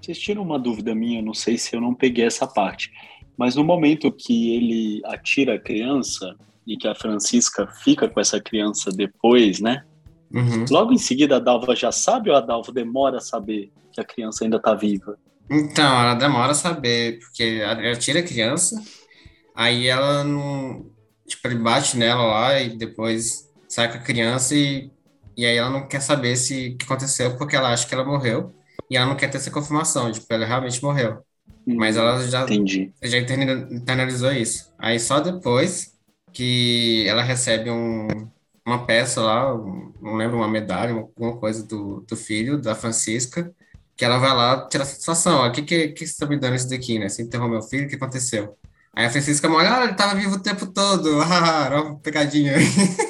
Vocês tiram uma dúvida minha, não sei se eu não peguei essa parte, mas no momento que ele atira a criança e que a Francisca fica com essa criança depois, né? uhum. Logo em seguida a Dalva já sabe ou a Dalva demora a saber que a criança ainda tá viva? Então, ela demora a saber, porque ela tira a criança, aí ela não. Tipo, ele bate nela lá e depois sai com a criança e, e aí ela não quer saber se o que aconteceu porque ela acha que ela morreu e ela não quer ter essa confirmação, tipo, ela realmente morreu. Mas ela já, Entendi. já interna- internalizou isso. Aí só depois que ela recebe um, uma peça lá, um- não lembro, uma medalha, alguma coisa do, do filho, da Francisca, que ela vai lá tirar satisfação. Ó, O que, que, que você tá me dando isso daqui, né? Você enterrou meu filho, o que aconteceu? Aí a Francisca olha, ah, ele tava vivo o tempo todo, [LAUGHS] ah, ó, pegadinha. [LAUGHS]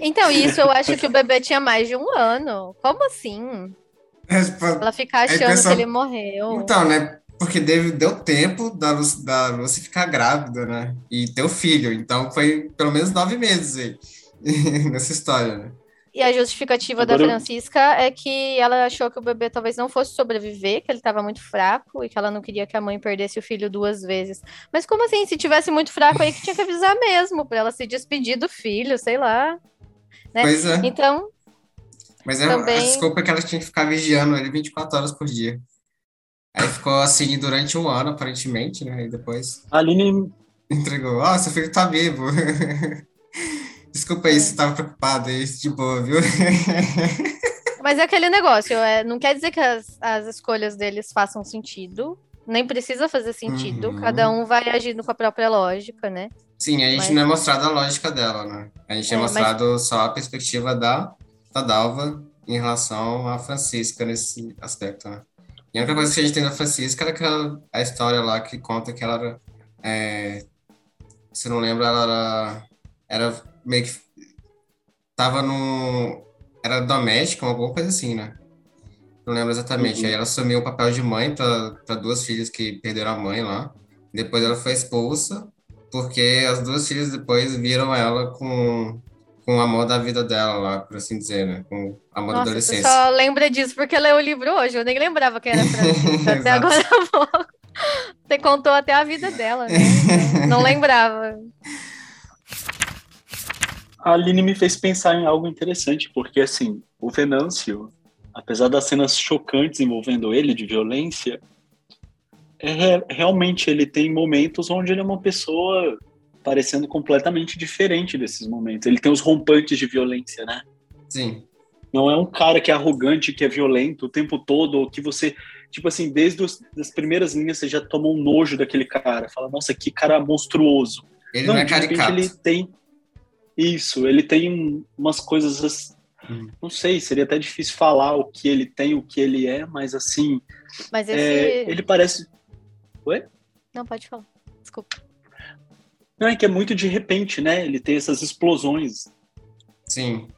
Então, isso eu acho que o bebê tinha mais de um ano. Como assim? Tipo, Ela ficar achando pessoal- que ele morreu. Então, né? Porque deve, deu tempo da Lucy, da Lucy ficar grávida, né? E ter o filho. Então foi pelo menos nove meses aí [LAUGHS] nessa história, né? E a justificativa da Agora eu- Francisca é que ela achou que o bebê talvez não fosse sobreviver, que ele estava muito fraco e que ela não queria que a mãe perdesse o filho duas vezes. Mas como assim? Se tivesse muito fraco aí que tinha que avisar mesmo, para ela se despedir do filho, sei lá. Né? Pois é. Então, Mas é também- a desculpa é que ela tinha que ficar vigiando ele 24 horas por dia. Aí ficou assim durante um ano, aparentemente, né? E depois A Aline, entregou. Ah, seu filho tá vivo. [LAUGHS] Desculpa aí se tava preocupado aí, de boa, viu? [LAUGHS] mas é aquele negócio, é, não quer dizer que as, as escolhas deles façam sentido, nem precisa fazer sentido, Uhum. cada um vai agindo com a própria lógica, né? Sim, a gente Mas- não é mostrado a lógica dela, né? A gente é, É, mas- mostrado só a perspectiva da, da Dalva em relação à Francisca nesse aspecto, né? E a única coisa que a gente tem da Francisca era aquela, a história lá que conta que ela era, é, se não lembra, ela era, era meio que tava no, era doméstica, alguma coisa assim, né? Não lembro exatamente. Uhum. Aí ela assumiu o papel de mãe para duas filhas que perderam a mãe lá. Depois ela foi expulsa porque as duas filhas depois viram ela com, com o amor da vida dela lá, por assim dizer, né? Com o amor da Nossa, você adolescência. só lembra disso porque leu o livro hoje. Eu nem lembrava quem era a Francisca. [LAUGHS] até agora pouco. Você contou até a vida dela, né? [LAUGHS] Não lembrava. a Aline me fez pensar em algo interessante, porque assim, o Venâncio, apesar das cenas chocantes envolvendo ele de violência, é, re- realmente ele tem momentos onde ele é uma pessoa parecendo completamente diferente desses momentos. Ele tem os rompantes de violência, né? Sim, Não é um cara que é arrogante, que é violento o tempo todo, ou que você, tipo assim, desde os, as primeiras linhas você já tomou um nojo daquele cara. Fala, nossa, que cara monstruoso. ele não, é de repente caricato. ele tem isso, ele tem umas coisas, ass- Hum. não sei, seria até difícil falar o que ele tem, o que ele é, mas assim, Mas esse. é, ele parece. Não, pode falar. Desculpa. Não, é que é muito de repente, né? Ele tem essas explosões. Sim,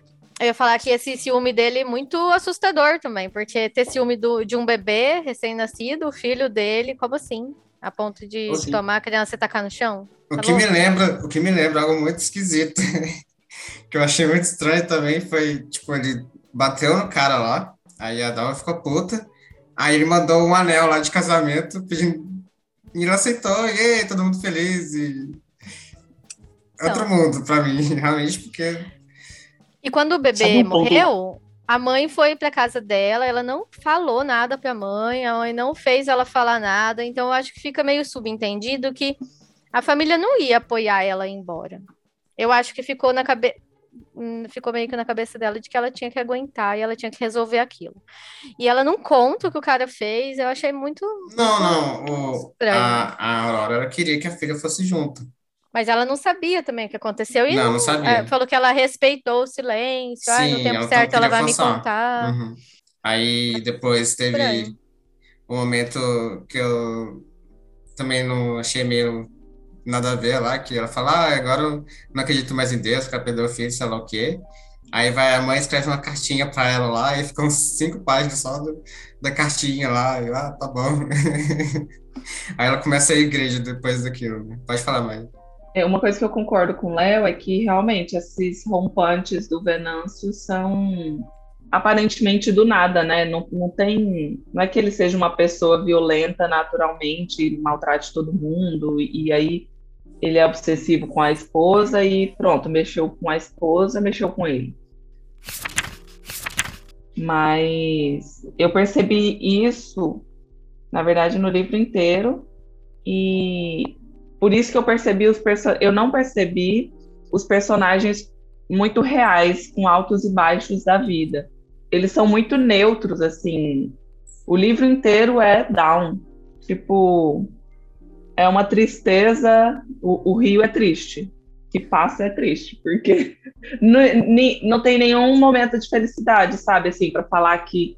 Eu ia falar que esse ciúme dele é muito assustador também, porque ter ciúme do, de um bebê recém-nascido, o filho dele, como assim? A ponto de Sim. tomar a criança e tacar no chão? O Tá que me lembra, o que me lembra algo muito esquisito, [LAUGHS] que eu achei muito estranho também, foi, tipo, ele bateu no cara lá, aí a Dalma ficou puta, Aí ele mandou um anel lá de casamento, pedindo. E ele aceitou, e aí, todo mundo feliz. E... Outro mundo pra mim, [LAUGHS] realmente, porque. E quando o bebê um ponto- morreu, a mãe foi pra casa dela, ela não falou nada pra mãe, a mãe não fez ela falar nada, então eu acho que fica meio subentendido que a família não ia apoiar ela ir embora. Eu acho que ficou na cabeça. Ficou meio que na cabeça dela de que ela tinha que aguentar e ela tinha que resolver aquilo. E ela não conta o que o cara fez, eu achei muito. Não, não. O, a, a Aurora ela queria que a filha fosse junto. Mas ela não sabia também o que aconteceu e Não, não sabia. é, falou que ela respeitou o silêncio. Ai, no Sim, tempo certo ela vai me contar. Uhum. Aí depois teve Estranho. um momento que eu também não achei meio nada a ver lá, que ela fala, ah, agora eu não acredito mais em Deus, porque ela perdeu o filho, sei lá o quê. Aí vai a mãe escreve uma cartinha pra ela lá e ficam cinco páginas só do- da cartinha lá. E eu, ah, tá bom. [LAUGHS] Aí ela começa a igreja depois daquilo. né? Pode falar mais. É, Uma coisa que eu concordo com o Léo é que realmente esses rompantes do Venâncio são aparentemente do nada, né? Não, não tem. Não é que ele seja uma pessoa violenta naturalmente, maltrate todo mundo, e aí ele é obsessivo com a esposa e pronto, mexeu com a esposa, mexeu com ele. Mas eu percebi isso, na verdade, no livro inteiro, e por isso que eu percebi os eu não percebi os personagens muito reais, com altos e baixos da vida. Eles são muito neutros, assim. O livro inteiro é down. Tipo, é uma tristeza. O, o rio é triste. Que passa é triste, porque [LAUGHS] não, ni- não tem nenhum momento de felicidade, sabe? Assim, para falar que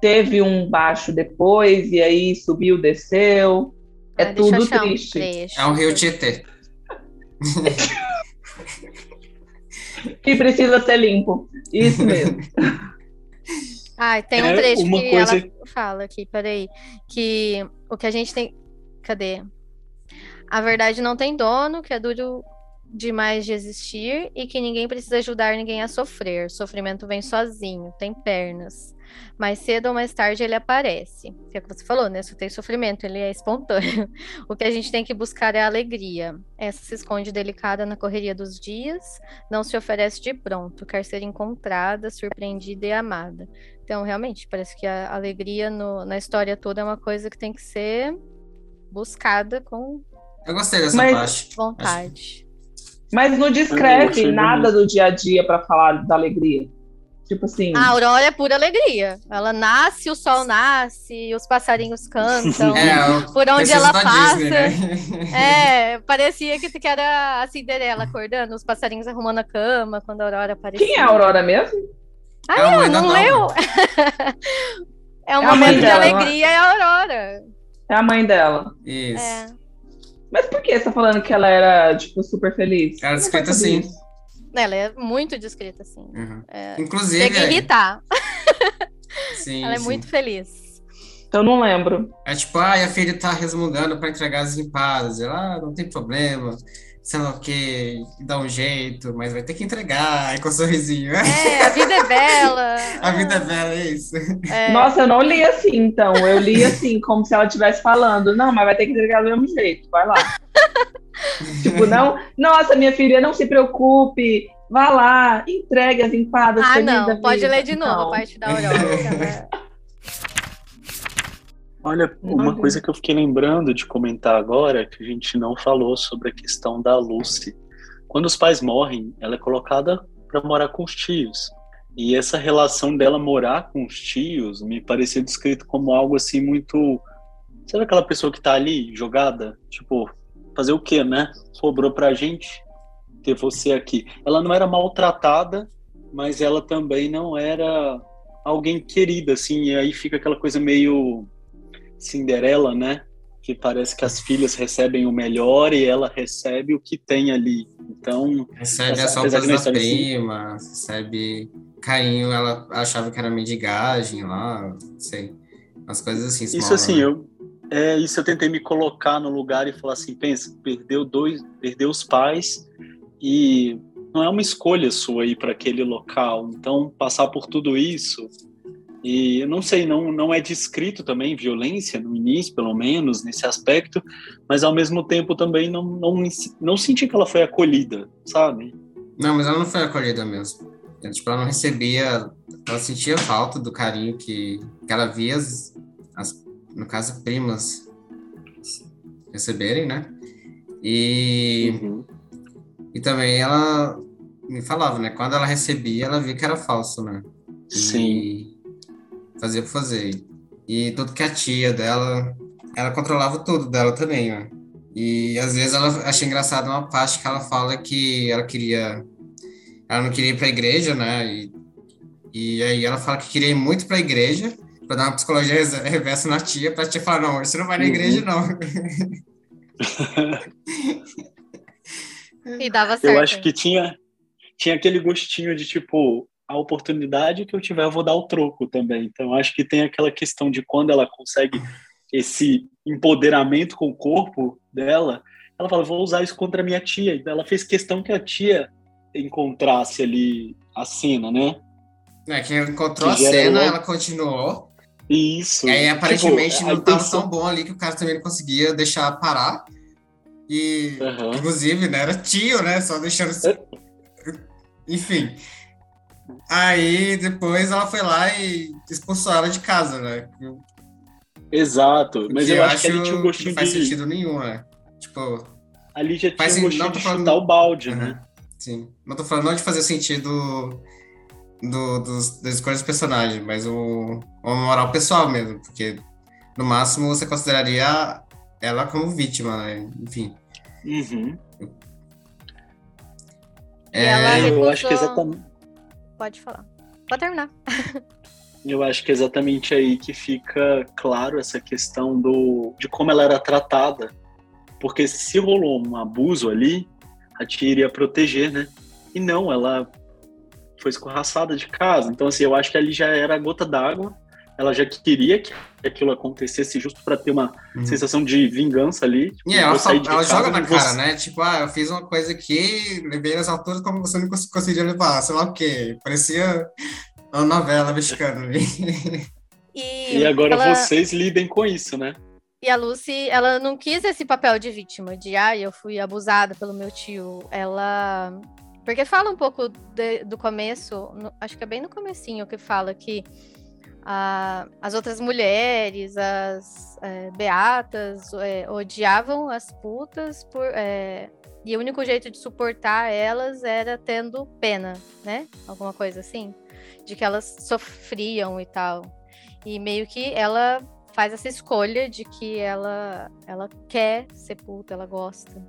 teve um baixo depois, e aí subiu, desceu. É Ah, eu tudo um triste. trecho. É um rio Tietê. [LAUGHS] que precisa ser limpo. Isso mesmo. Ah, tem um É, trecho uma que coisa- ela fala aqui, peraí. Que o que a gente tem. Cadê? A verdade não tem dono, que é duro demais de existir e que ninguém precisa ajudar ninguém a sofrer. Sofrimento vem sozinho, tem pernas. Mais cedo ou mais tarde ele aparece. Que é o que você falou, né? Se tem sofrimento, ele é espontâneo. [LAUGHS] O que a gente tem que buscar é a alegria. Essa se esconde delicada na correria dos dias, não se oferece de pronto, quer ser encontrada, surpreendida e amada. Então, realmente, parece que a alegria no- na história toda é uma coisa que tem que ser buscada com Eu gostei dessa Mas- parte. vontade. Mas não Eu descreve nada do dia a dia para falar da alegria. Tipo assim, A Aurora é pura alegria. Ela nasce, o sol nasce, os passarinhos cantam. [LAUGHS] É, Por onde ela passa. Disney, né? É, [LAUGHS] parecia que, que era a Cinderela acordando, os passarinhos arrumando a cama quando a Aurora aparecia. quem é a Aurora mesmo? É Ah, mãe da não Nova. leu? é um É momento de alegria, é a Aurora. É a mãe dela. Isso. É. Mas por que você tá falando que ela era, tipo, super feliz? Ela não descrita assim. isso. Ela é muito discreta, assim. Uhum. É, Inclusive, Chega a irritar. [LAUGHS] sim, Ela é sim. muito feliz. Eu não lembro. É tipo, ah, a filha tá resmungando para entregar as empadas. Ela, ah, não tem problema, sei lá o quê, dá um jeito, mas vai ter que entregar, aí com um sorrisinho. É, a [LAUGHS] vida é bela. A vida é bela, é isso. É, Nossa, eu não li assim, então. Eu li assim, como se ela estivesse falando. Não, mas vai ter que entregar do mesmo jeito. Vai lá. [LAUGHS] tipo, não. Nossa, minha filha, não se preocupe. Vá lá, entregue as empadas. Ah, não, pode vida. ler de novo a parte da Aurora. Olha, uma coisa que eu fiquei lembrando de comentar agora, que a gente não falou sobre a questão da Lucy. Quando os pais morrem, ela é colocada para morar com os tios. E essa relação dela morar com os tios me parecia descrito como algo assim muito. Sabe aquela pessoa que tá ali jogada? Tipo, fazer o quê, né? Sobrou pra gente ter você aqui. Ela não era maltratada, mas ela também não era alguém querida, assim. E aí fica aquela coisa meio Cinderela, né? Que parece que as filhas recebem o melhor e ela recebe o que tem ali. Então, Recebe Essa- as de não das estar assim. recebe carinho, ela achava que era mendigagem lá, não sei. Umas coisas assim. isso assim, né? eu é isso eu tentei me colocar no lugar e falar assim, pensa, perdeu dois, perdeu os pais e não é uma escolha sua ir para aquele local. Então, passar por tudo isso E eu não sei, não, não é descrito também violência no início, pelo menos, nesse aspecto, mas ao mesmo tempo também não, não, não senti que ela foi acolhida, sabe? Não, mas ela não foi acolhida mesmo. Tipo, ela não recebia, ela sentia falta do carinho que, que ela via, as, as, no caso, primas receberem, né? E, uhum. e também ela me falava, né? Quando ela recebia, ela via que era falso, né? Sim. Fazia por fazer. E tudo que a tia dela, ela controlava tudo dela também, né? E às vezes ela achei engraçado uma parte que ela fala que ela queria ela não queria ir para a igreja, né? E, e aí ela fala que queria ir muito para a igreja para dar uma psicologia [LAUGHS] reversa na tia, para tia falar não, você não vai na uhum. igreja não. [LAUGHS] e dava certo. Eu acho que tinha tinha aquele gostinho de tipo a oportunidade que eu tiver eu vou dar o troco também. Então acho que tem aquela questão de quando ela consegue esse empoderamento com o corpo dela, ela fala, vou usar isso contra a minha tia. Então ela fez questão que a tia encontrasse ali a cena, né? É, que encontrou que a cena, ela continuou. Isso. E aí, aparentemente, tipo, não estava tão bom ali que o cara também não conseguia deixar parar. E, uhum. inclusive, né, era tio, né? Só deixando. É. Enfim. Aí, depois, ela foi lá e expulsou ela de casa, né? Exato. Mas eu, eu, acho que ali tinha um gostinho não faz de... sentido nenhum, né? Tipo. Ali já tinha um gostinho de falando... chutar o balde, uhum. né? Sim. Não tô falando não de fazer sentido do, dos, das escolhas dos personagens, mas o, uma moral pessoal mesmo, porque no máximo você consideraria ela como vítima, né? Enfim. Uhum. É, eu acho que exatamente. Pode falar. Pode terminar. [LAUGHS] eu acho que é exatamente aí que fica claro essa questão do de como ela era tratada. Porque se rolou um abuso ali, a tia iria proteger, né? E não, ela foi escorraçada de casa. Então, assim, eu acho que ali já era a gota d'água. Ela já queria que aquilo acontecesse justo para ter uma uhum. sensação de vingança ali. Tipo, ela, ela joga na cara, né? Tipo, ah, eu fiz uma coisa aqui, levei as alturas como você não conseguia levar, sei lá o quê. Parecia uma novela mexicana ali. E, e agora ela... vocês lidem com isso, né? E a Lucy, ela não quis esse papel de vítima, de ah, eu fui abusada pelo meu tio. Ela. Porque fala um pouco de, do começo, no, acho que é bem no comecinho que fala que ah, as outras mulheres, as é, beatas, é, odiavam as putas por. É, e o único jeito de suportar elas era tendo pena, né? Alguma coisa assim. De que elas sofriam e tal. E meio que ela faz essa escolha de que ela, ela quer ser puta, ela gosta.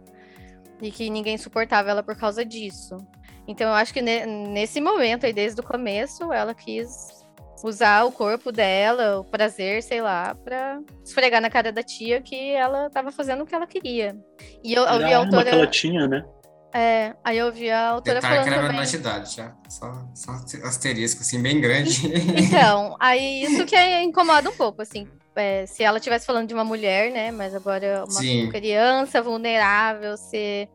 E que ninguém suportava ela por causa disso. Então eu acho que ne nesse momento aí, desde o começo, ela quis usar o corpo dela, o prazer, sei lá, pra esfregar na cara da tia que ela tava fazendo o que ela queria. E eu, eu vi a autora. que ela tinha, né? É, aí eu vi a autora Detalhe falando que era também... menor de idade já, só, só asterisco, assim, bem grande. Então, [LAUGHS] aí isso que incomoda um pouco, assim, é, se ela estivesse falando de uma mulher, né? Mas agora uma Sim. criança vulnerável, ser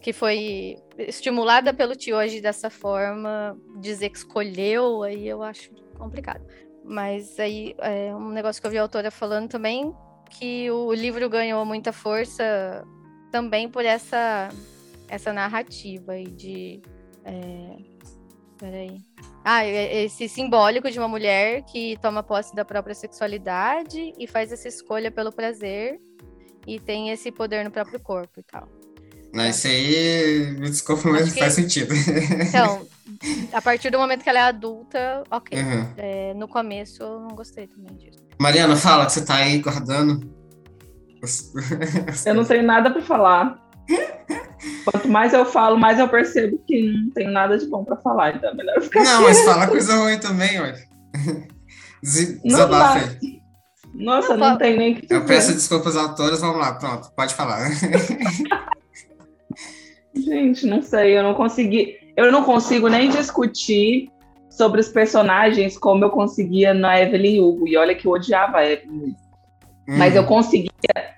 que foi estimulada pelo tio hoje dessa forma, dizer que escolheu, aí eu acho complicado. Mas aí é um negócio que eu vi a autora falando também, que o livro ganhou muita força também por essa, essa narrativa aí de. É, peraí. Ah, esse simbólico de uma mulher que toma posse da própria sexualidade e faz essa escolha pelo prazer e tem esse poder no próprio corpo e tal. Não, isso aí, me desculpa, mas que... faz sentido. Então, a partir do momento que ela é adulta, ok. Uhum. É, no começo, eu não gostei também disso. Mariana, fala que você tá aí guardando. Eu não tenho nada para falar. Quanto mais eu falo, mais eu percebo que não tenho nada de bom para falar, então é melhor ficar Não, mas fala coisa ruim também, ué. Desabafa aí. Nossa, não, não tem nem que Eu peço desculpas aos autores, vamos lá, pronto, pode falar. [LAUGHS] Gente, não sei, eu não consegui. Eu não consigo nem discutir sobre os personagens como eu conseguia na Evelyn Hugo. E olha que eu odiava a Evelyn Hugo. Hum. Mas eu conseguia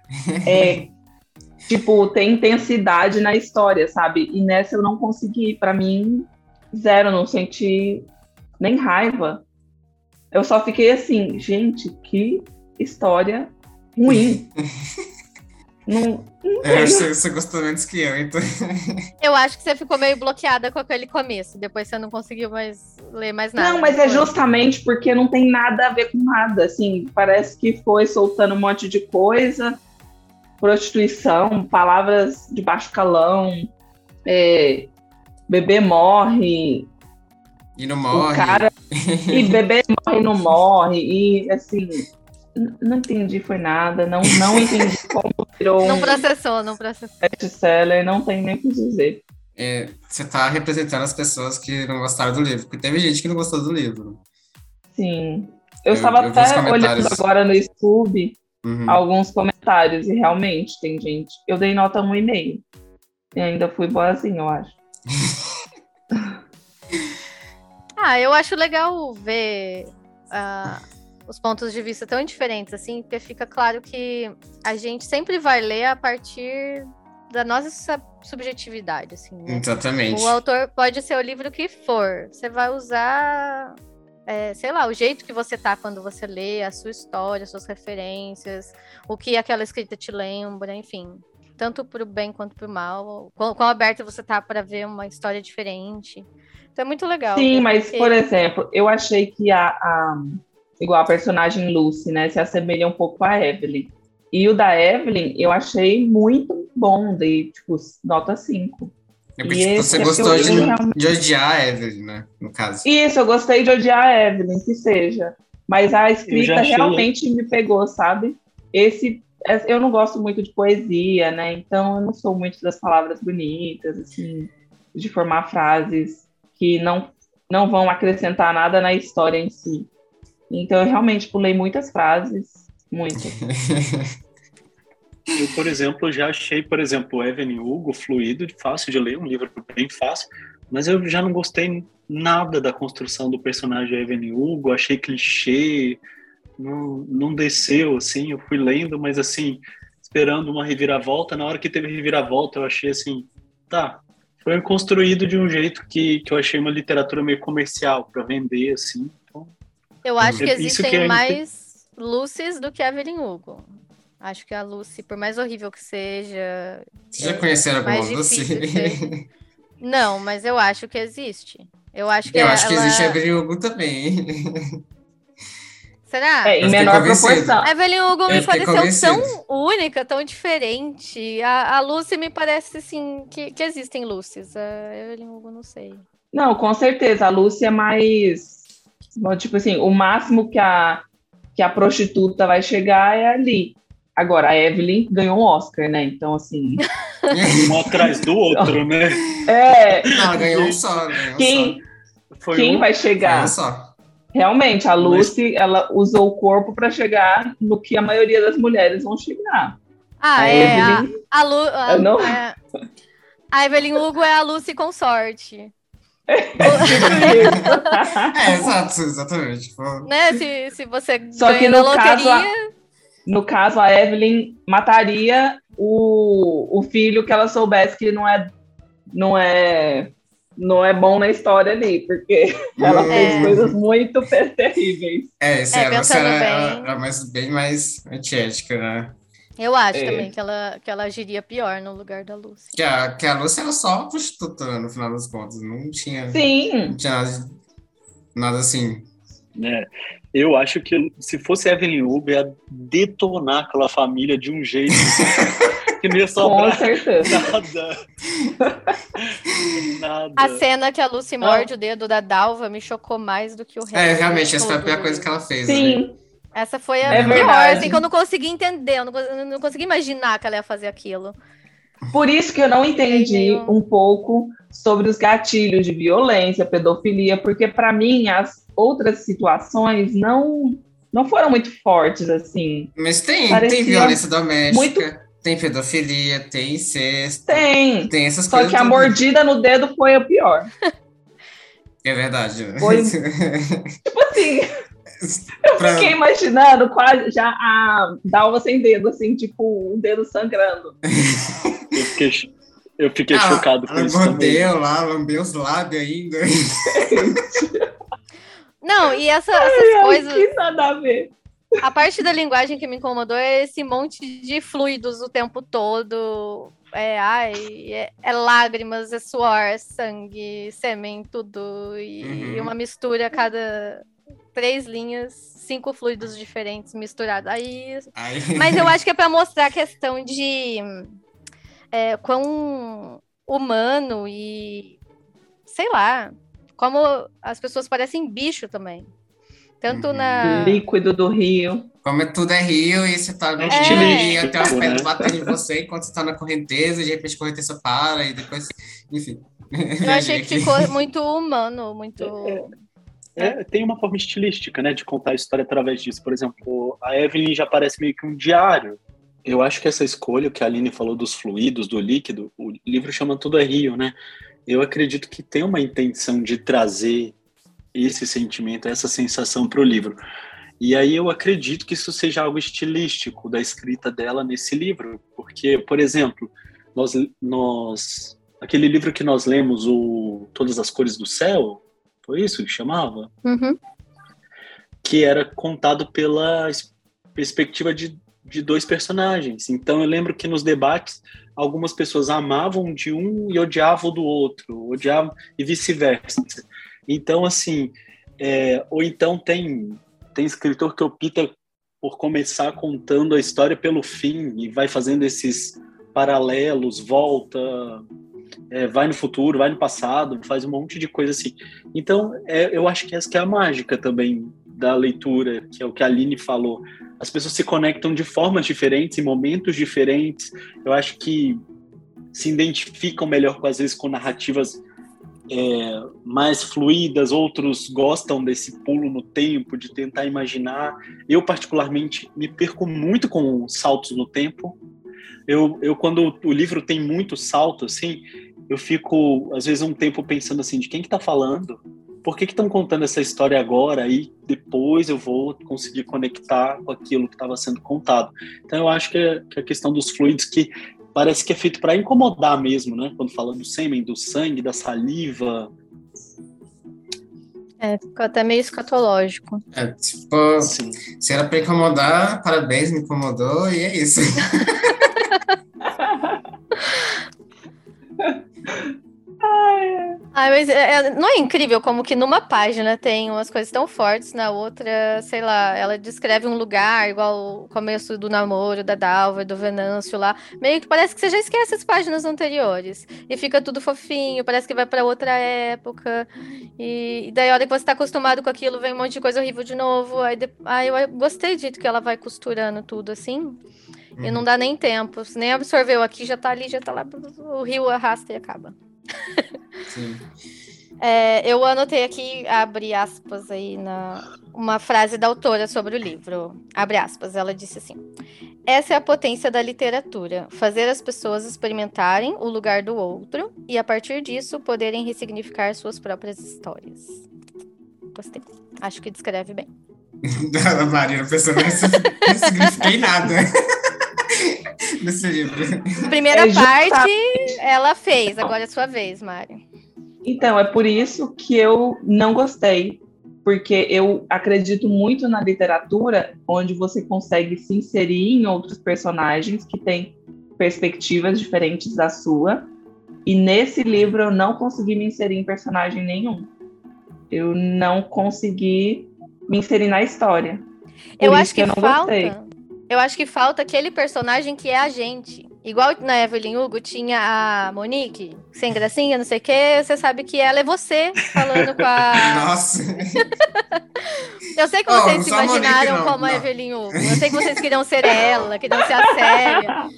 [LAUGHS] é, tipo, tem intensidade na história, sabe? E nessa eu não consegui, para mim, zero, não senti nem raiva. Eu só fiquei assim, gente, que história ruim. [LAUGHS] não, não Eu acho sei. que você gostou menos que eu, então. [LAUGHS] Eu acho que você ficou meio bloqueada com aquele começo. Depois você não conseguiu mais ler mais nada. Não, mas é justamente porque não tem nada a ver com nada. Assim, parece que foi soltando um monte de coisa, prostituição, palavras de baixo calão, é, bebê morre, E não o morre. cara [LAUGHS] e bebê morre e não morre e assim não entendi foi nada, não não entendi [LAUGHS] como virou Não processou, não processou. best-seller, não tem nem o que dizer. É, você tá representando as pessoas que não gostaram do livro, porque teve gente que não gostou do livro. Sim. Eu Eu- estava eu até olhando agora no YouTube Uhum. alguns comentários e realmente tem gente. Eu dei nota um e meio. E ainda fui boazinha, eu acho. [LAUGHS] Ah, eu acho legal ver ah, os pontos de vista tão diferentes, assim, porque fica claro que a gente sempre vai ler a partir da nossa sub- subjetividade, assim, né? Exatamente. O autor pode ser o livro que for. Você vai usar, é, sei lá, o jeito que você tá quando você lê, a sua história, as suas referências, o que aquela escrita te lembra, enfim. Tanto pro bem quanto pro mal. Quão, quão aberto você tá para ver uma história diferente. Então é muito legal. Sim, mas, porque- por exemplo, eu achei que a, a- igual a personagem Lucy, né, se assemelha um pouco à Evelyn. E o da Evelyn, eu achei muito bom, dei, tipo, nota 5. É porque, tipo, você é gostou eu- de, realmente- de odiar a Evelyn, né? No caso. Isso, eu gostei de odiar a Evelyn, que seja. Mas a escrita achei- realmente me pegou, sabe? Esse, é, eu não gosto muito de poesia, né? Então eu não sou muito das palavras bonitas, assim, de formar frases que não, não vão acrescentar nada na história em si. Então eu realmente pulei muitas frases, muitas. [LAUGHS] Eu, por exemplo, já achei, por exemplo, Evelyn Hugo fluido, fácil de ler, um livro bem fácil, mas eu já não gostei nada da construção do personagem Evelyn Hugo, achei clichê, não, não desceu, assim, eu fui lendo, mas assim, esperando uma reviravolta, na hora que teve reviravolta eu achei assim, tá, foi construído de um jeito que, que eu achei uma literatura meio comercial, para vender, assim, Eu acho que É existem que gente- mais Lucy's do que a Evelyn Hugo. Acho que a Lucy, por mais horrível que seja. Vocês já conheceram alguma Lucy? [LAUGHS] Não, mas eu acho que existe. Eu acho que Eu ela... acho que existe a Evelyn Hugo também. [LAUGHS] Será? É, em menor proporção. A Evelyn Hugo Eu me pareceu tão convencido. única, tão diferente. A, a Lucy me parece, assim, que, que existem Lucy's. A Evelyn Hugo, não sei. Não, com certeza. A Lúcia é mais. Tipo assim, o máximo que a, que a prostituta vai chegar é ali. Agora, a Evelyn ganhou um Oscar, né? Então, assim. [LAUGHS] um atrás do outro, né? É. Não, ela ganhou um só. Ganhou um Quem, Foi quem um- vai chegar? Um só. Realmente, a Lucy, ela usou o corpo para chegar no que a maioria das mulheres vão chegar. Ah, A é. A, Evelyn- a, Lu, a, não- é- a Evelyn Hugo é a Lucy com sorte. É, [LAUGHS] exato, exatamente. Tipo, né? Se, se você Só que no caso, loteria. No caso, a Evelyn mataria o, o filho que ela soubesse que não é, não é, não é bom na história ali, porque [LAUGHS] ela Hum. fez É. coisas muito [LAUGHS] terríveis. É, esse É, era, era, bem. era mais, bem mais antiética, né? Eu acho É. também que ela, que ela agiria pior no lugar da Lucy. Que a, que a Lúcia era só prostituta, né, no final das contas. Não tinha, Sim, não tinha nada, nada assim. né? Eu acho que se fosse Evelyn Hugo, ia detonar aquela família de um jeito [LAUGHS] que não ia com sobrar certeza. nada. [LAUGHS] nada. A cena que a Lucy morde o dedo da Dalva me chocou mais do que o resto. É, realmente, essa foi a pior coisa que ela fez. né? Essa foi a É pior, verdade. assim, que eu não consegui entender, eu não, eu não consegui imaginar que ela ia fazer aquilo. por isso que eu não entendi um pouco sobre os gatilhos de violência, pedofilia, porque para mim as outras situações não não foram muito fortes assim. Mas tem, Parecia tem violência doméstica, muito- tem pedofilia, tem incesto, Tem. tem essas Só coisas. que a mordida no dedo foi a pior. É verdade. Foi- [LAUGHS] [LAUGHS] Tipo assim, eu Pra- fiquei imaginando quase já a Dalva sem dedo, assim, tipo, um dedo sangrando. Eu fiquei, eu fiquei Ah, chocado com ela isso mordeu lá, lambeu os lábios ainda. [LAUGHS] Não, e essa, essas Ai, coisas. Que nada a ver. A parte da linguagem que me incomodou é esse monte de fluidos o tempo todo. É, ai, é, é lágrimas, é suor, é sangue, sêmen, tudo. E Uhum. uma mistura a cada três linhas, cinco fluidos diferentes misturados. Aí Aí, Mas eu [LAUGHS] acho que é para mostrar a questão de é, quão humano e sei lá, como as pessoas parecem bicho também. Tanto Uhum. na. Líquido do rio. como é tudo é rio, e você tá no É rio, e tem umas né? pedras batendo em você enquanto você tá na correnteza, de repente a correnteza para, e depois, enfim. Eu achei que [LAUGHS] ficou muito humano, muito. É, tem uma forma estilística, né, de contar a história através disso. Por exemplo, a Evelyn já parece meio que um diário. Eu acho que essa escolha, o que a Aline falou dos fluidos, do líquido, o livro chama Tudo é Rio, né? Eu acredito que tem uma intenção de trazer esse sentimento, essa sensação para o livro. E aí eu acredito que isso seja algo estilístico da escrita dela nesse livro, porque, por exemplo, nós, nós aquele livro que nós lemos, o Todas as Cores do Céu, foi isso que chamava? Uhum. Que era contado pela perspectiva de, de dois personagens. Então eu lembro que nos debates algumas pessoas amavam de um e odiavam do outro, odiavam e vice-versa. Então assim, é, ou então tem tem escritor que opta por começar contando a história pelo fim e vai fazendo esses paralelos, volta, é, vai no futuro, vai no passado, faz um monte de coisa assim. Então, é, eu acho que essa que é a mágica também da leitura, que é o que a Aline falou. As pessoas se conectam de formas diferentes, em momentos diferentes. Eu acho que se identificam melhor, às vezes, com narrativas é, mais fluídas, outros gostam desse pulo no tempo, de tentar imaginar. Eu, particularmente, me perco muito com saltos no tempo. Eu, eu quando o livro tem muito salto, assim, eu fico, às vezes, um tempo pensando assim, de quem que tá falando? Por que que estão contando essa história agora? E depois eu vou conseguir conectar com aquilo que estava sendo contado. Então, eu acho que, é, que a questão dos fluidos, que parece que é feito para incomodar mesmo, né? Quando fala do sêmen, do sangue, da saliva. É, ficou até meio escatológico. É, tipo, Assim. se era pra incomodar, parabéns, me incomodou, e é isso. [LAUGHS] Ah, mas é- é- não é incrível como que numa página tem umas coisas tão fortes, na outra, sei lá, ela descreve um lugar, igual o começo do namoro da Dalva e do Venâncio lá. Meio que parece que você já esquece as páginas anteriores. E fica tudo fofinho, parece que vai pra outra época. E, e daí, a hora que você tá acostumado com aquilo, vem um monte de coisa horrível de novo. Aí, de- aí eu gostei de que ela vai costurando tudo assim. E não dá nem tempo. Se nem absorveu aqui, já tá ali, já tá lá. O rio arrasta e acaba. Sim. [LAUGHS] É, eu anotei aqui, abre aspas aí, na, uma frase da autora sobre o livro. Abre aspas, ela disse assim: Essa é a potência da literatura, fazer as pessoas experimentarem o lugar do outro e, a partir disso, poderem ressignificar suas próprias histórias. Gostei. Acho que descreve bem. [LAUGHS] Marina pensando, não signifiquei nada [LAUGHS] nesse livro. Primeira É parte, ela fez, agora é sua vez, Mari. Então, é por isso que eu não gostei, porque eu acredito muito na literatura onde você consegue se inserir em outros personagens que têm perspectivas diferentes da sua. E nesse livro eu não consegui me inserir em personagem nenhum. Eu não consegui me inserir na história. Por Eu acho que, eu não falta. gostei. Eu acho que falta aquele personagem que é a gente. Igual na Evelyn Hugo tinha a Monique, sem gracinha, não sei o quê. Você sabe que ela é você falando com a. [LAUGHS] Nossa. [LAUGHS] Eu sei que vocês se a Monique, imaginaram não, como a. Evelyn Hugo. Eu sei que vocês queriam ser ela, queriam ser a Célia.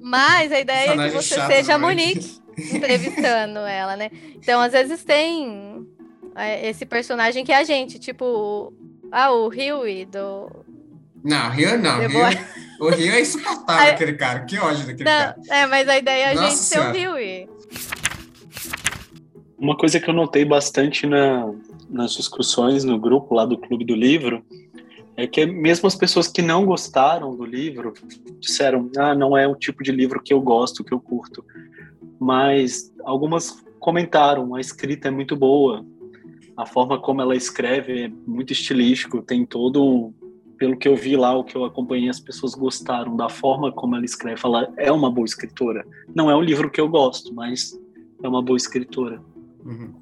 Mas a ideia é que você chato, seja a Monique. Monique entrevistando ela, né? Então, às vezes tem é, esse personagem que é a gente, tipo. Ah, o Huey do, Não, Rio não. Boy. [LAUGHS] o Rio é insuportável, aquele cara. Que ódio daquele cara. Não, é, mas a ideia é a Nossa gente ser o Senhora. Huey. Uma coisa que eu notei bastante na, nas discussões no grupo lá do Clube do Livro é que mesmo as pessoas que não gostaram do livro disseram, ah, não é o tipo de livro que eu gosto, que eu curto. Mas algumas comentaram, a escrita é muito boa, A forma como ela escreve é muito estilístico, tem todo pelo que eu vi lá, o que eu acompanhei, as pessoas gostaram da forma como ela escreve. Ela é uma boa escritora. Não é um livro que eu gosto, mas é uma boa escritora. Uhum.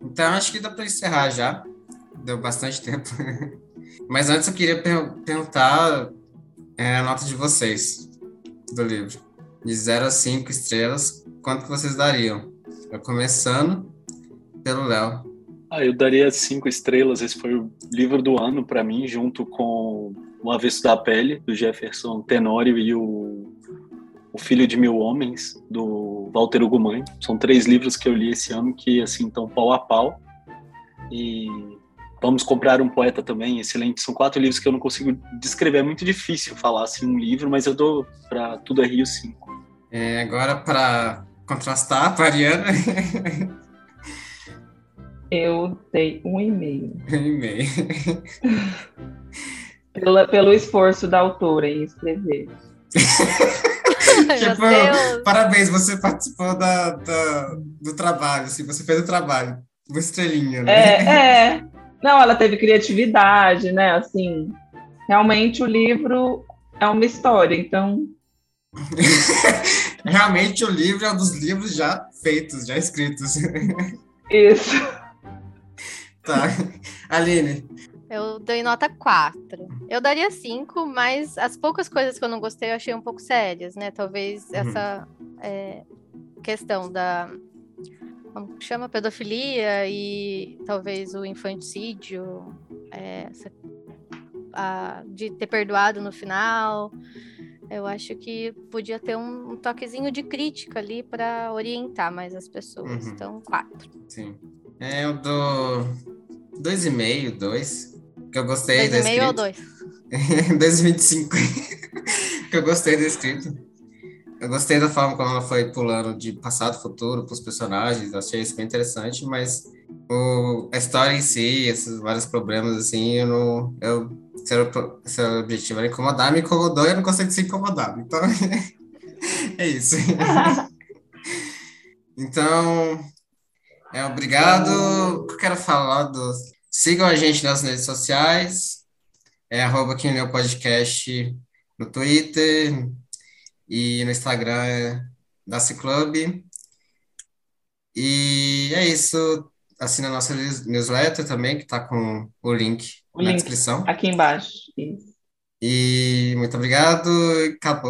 Então, acho que dá para encerrar já. Deu bastante [LAUGHS] tempo. mas antes eu queria per perguntar é, a nota de vocês do livro. De 0 a 5 estrelas, quanto que vocês dariam? Eu começando pelo Léo. Ah, eu daria cinco estrelas. Esse foi o livro do ano para mim, junto com O Avesso da Pele, do Jefferson Tenório, e o, o Filho de Mil Homens, do Walter Ugumãe. São três livros que eu li esse ano que, assim, estão pau a pau. E Vamos Comprar um Poeta também, excelente. São quatro livros que eu não consigo descrever. É muito difícil falar assim um livro, mas eu dou para Tudo é Rio cinco. É, agora, para contrastar, para a Ariana, [LAUGHS] Eu dei um e-mail. [LAUGHS] Um e-mail. [LAUGHS] Pela, pelo esforço da autora em escrever. [LAUGHS] tipo, parabéns, você participou da, da, do trabalho, assim, você fez o trabalho. Uma estrelinha, né? É, é. Não, ela teve criatividade, né? Assim, realmente o livro é uma história, então. realmente o livro é um dos livros já feitos, já escritos. Isso. Tá. [LAUGHS] Aline. Eu dei nota 4. Eu daria 5, mas as poucas coisas que eu não gostei eu achei um pouco sérias, né? Talvez uhum. essa é, questão da. Como chama? Pedofilia e talvez o infanticídio, é, a, de ter perdoado no final. Eu acho que podia ter um, um toquezinho de crítica ali para orientar mais as pessoas. Uhum. Então, 4. Sim. É, eu dou dois e meio, dois. Que eu gostei dois da e meio ou dois? [LAUGHS] dois e vinte e cinco. [LAUGHS] que eu gostei da escrita. Eu gostei da forma como ela foi pulando de passado futuro para os personagens. Achei isso bem interessante, mas o, a história em si, esses vários problemas, assim, eu não. Eu, se, era, se o objetivo era incomodar, me incomodou e eu não consigo ser incomodado. Então, [LAUGHS] é isso. então, é, obrigado. Eu quero falar do. Sigam a gente nas redes sociais. É arroba quem leu podcast no Twitter e no Instagram é da Ciclub. E é isso. Assina a nossa newsletter também, que está com o link o na link descrição. Aqui embaixo. Isso. E muito obrigado. Acabou.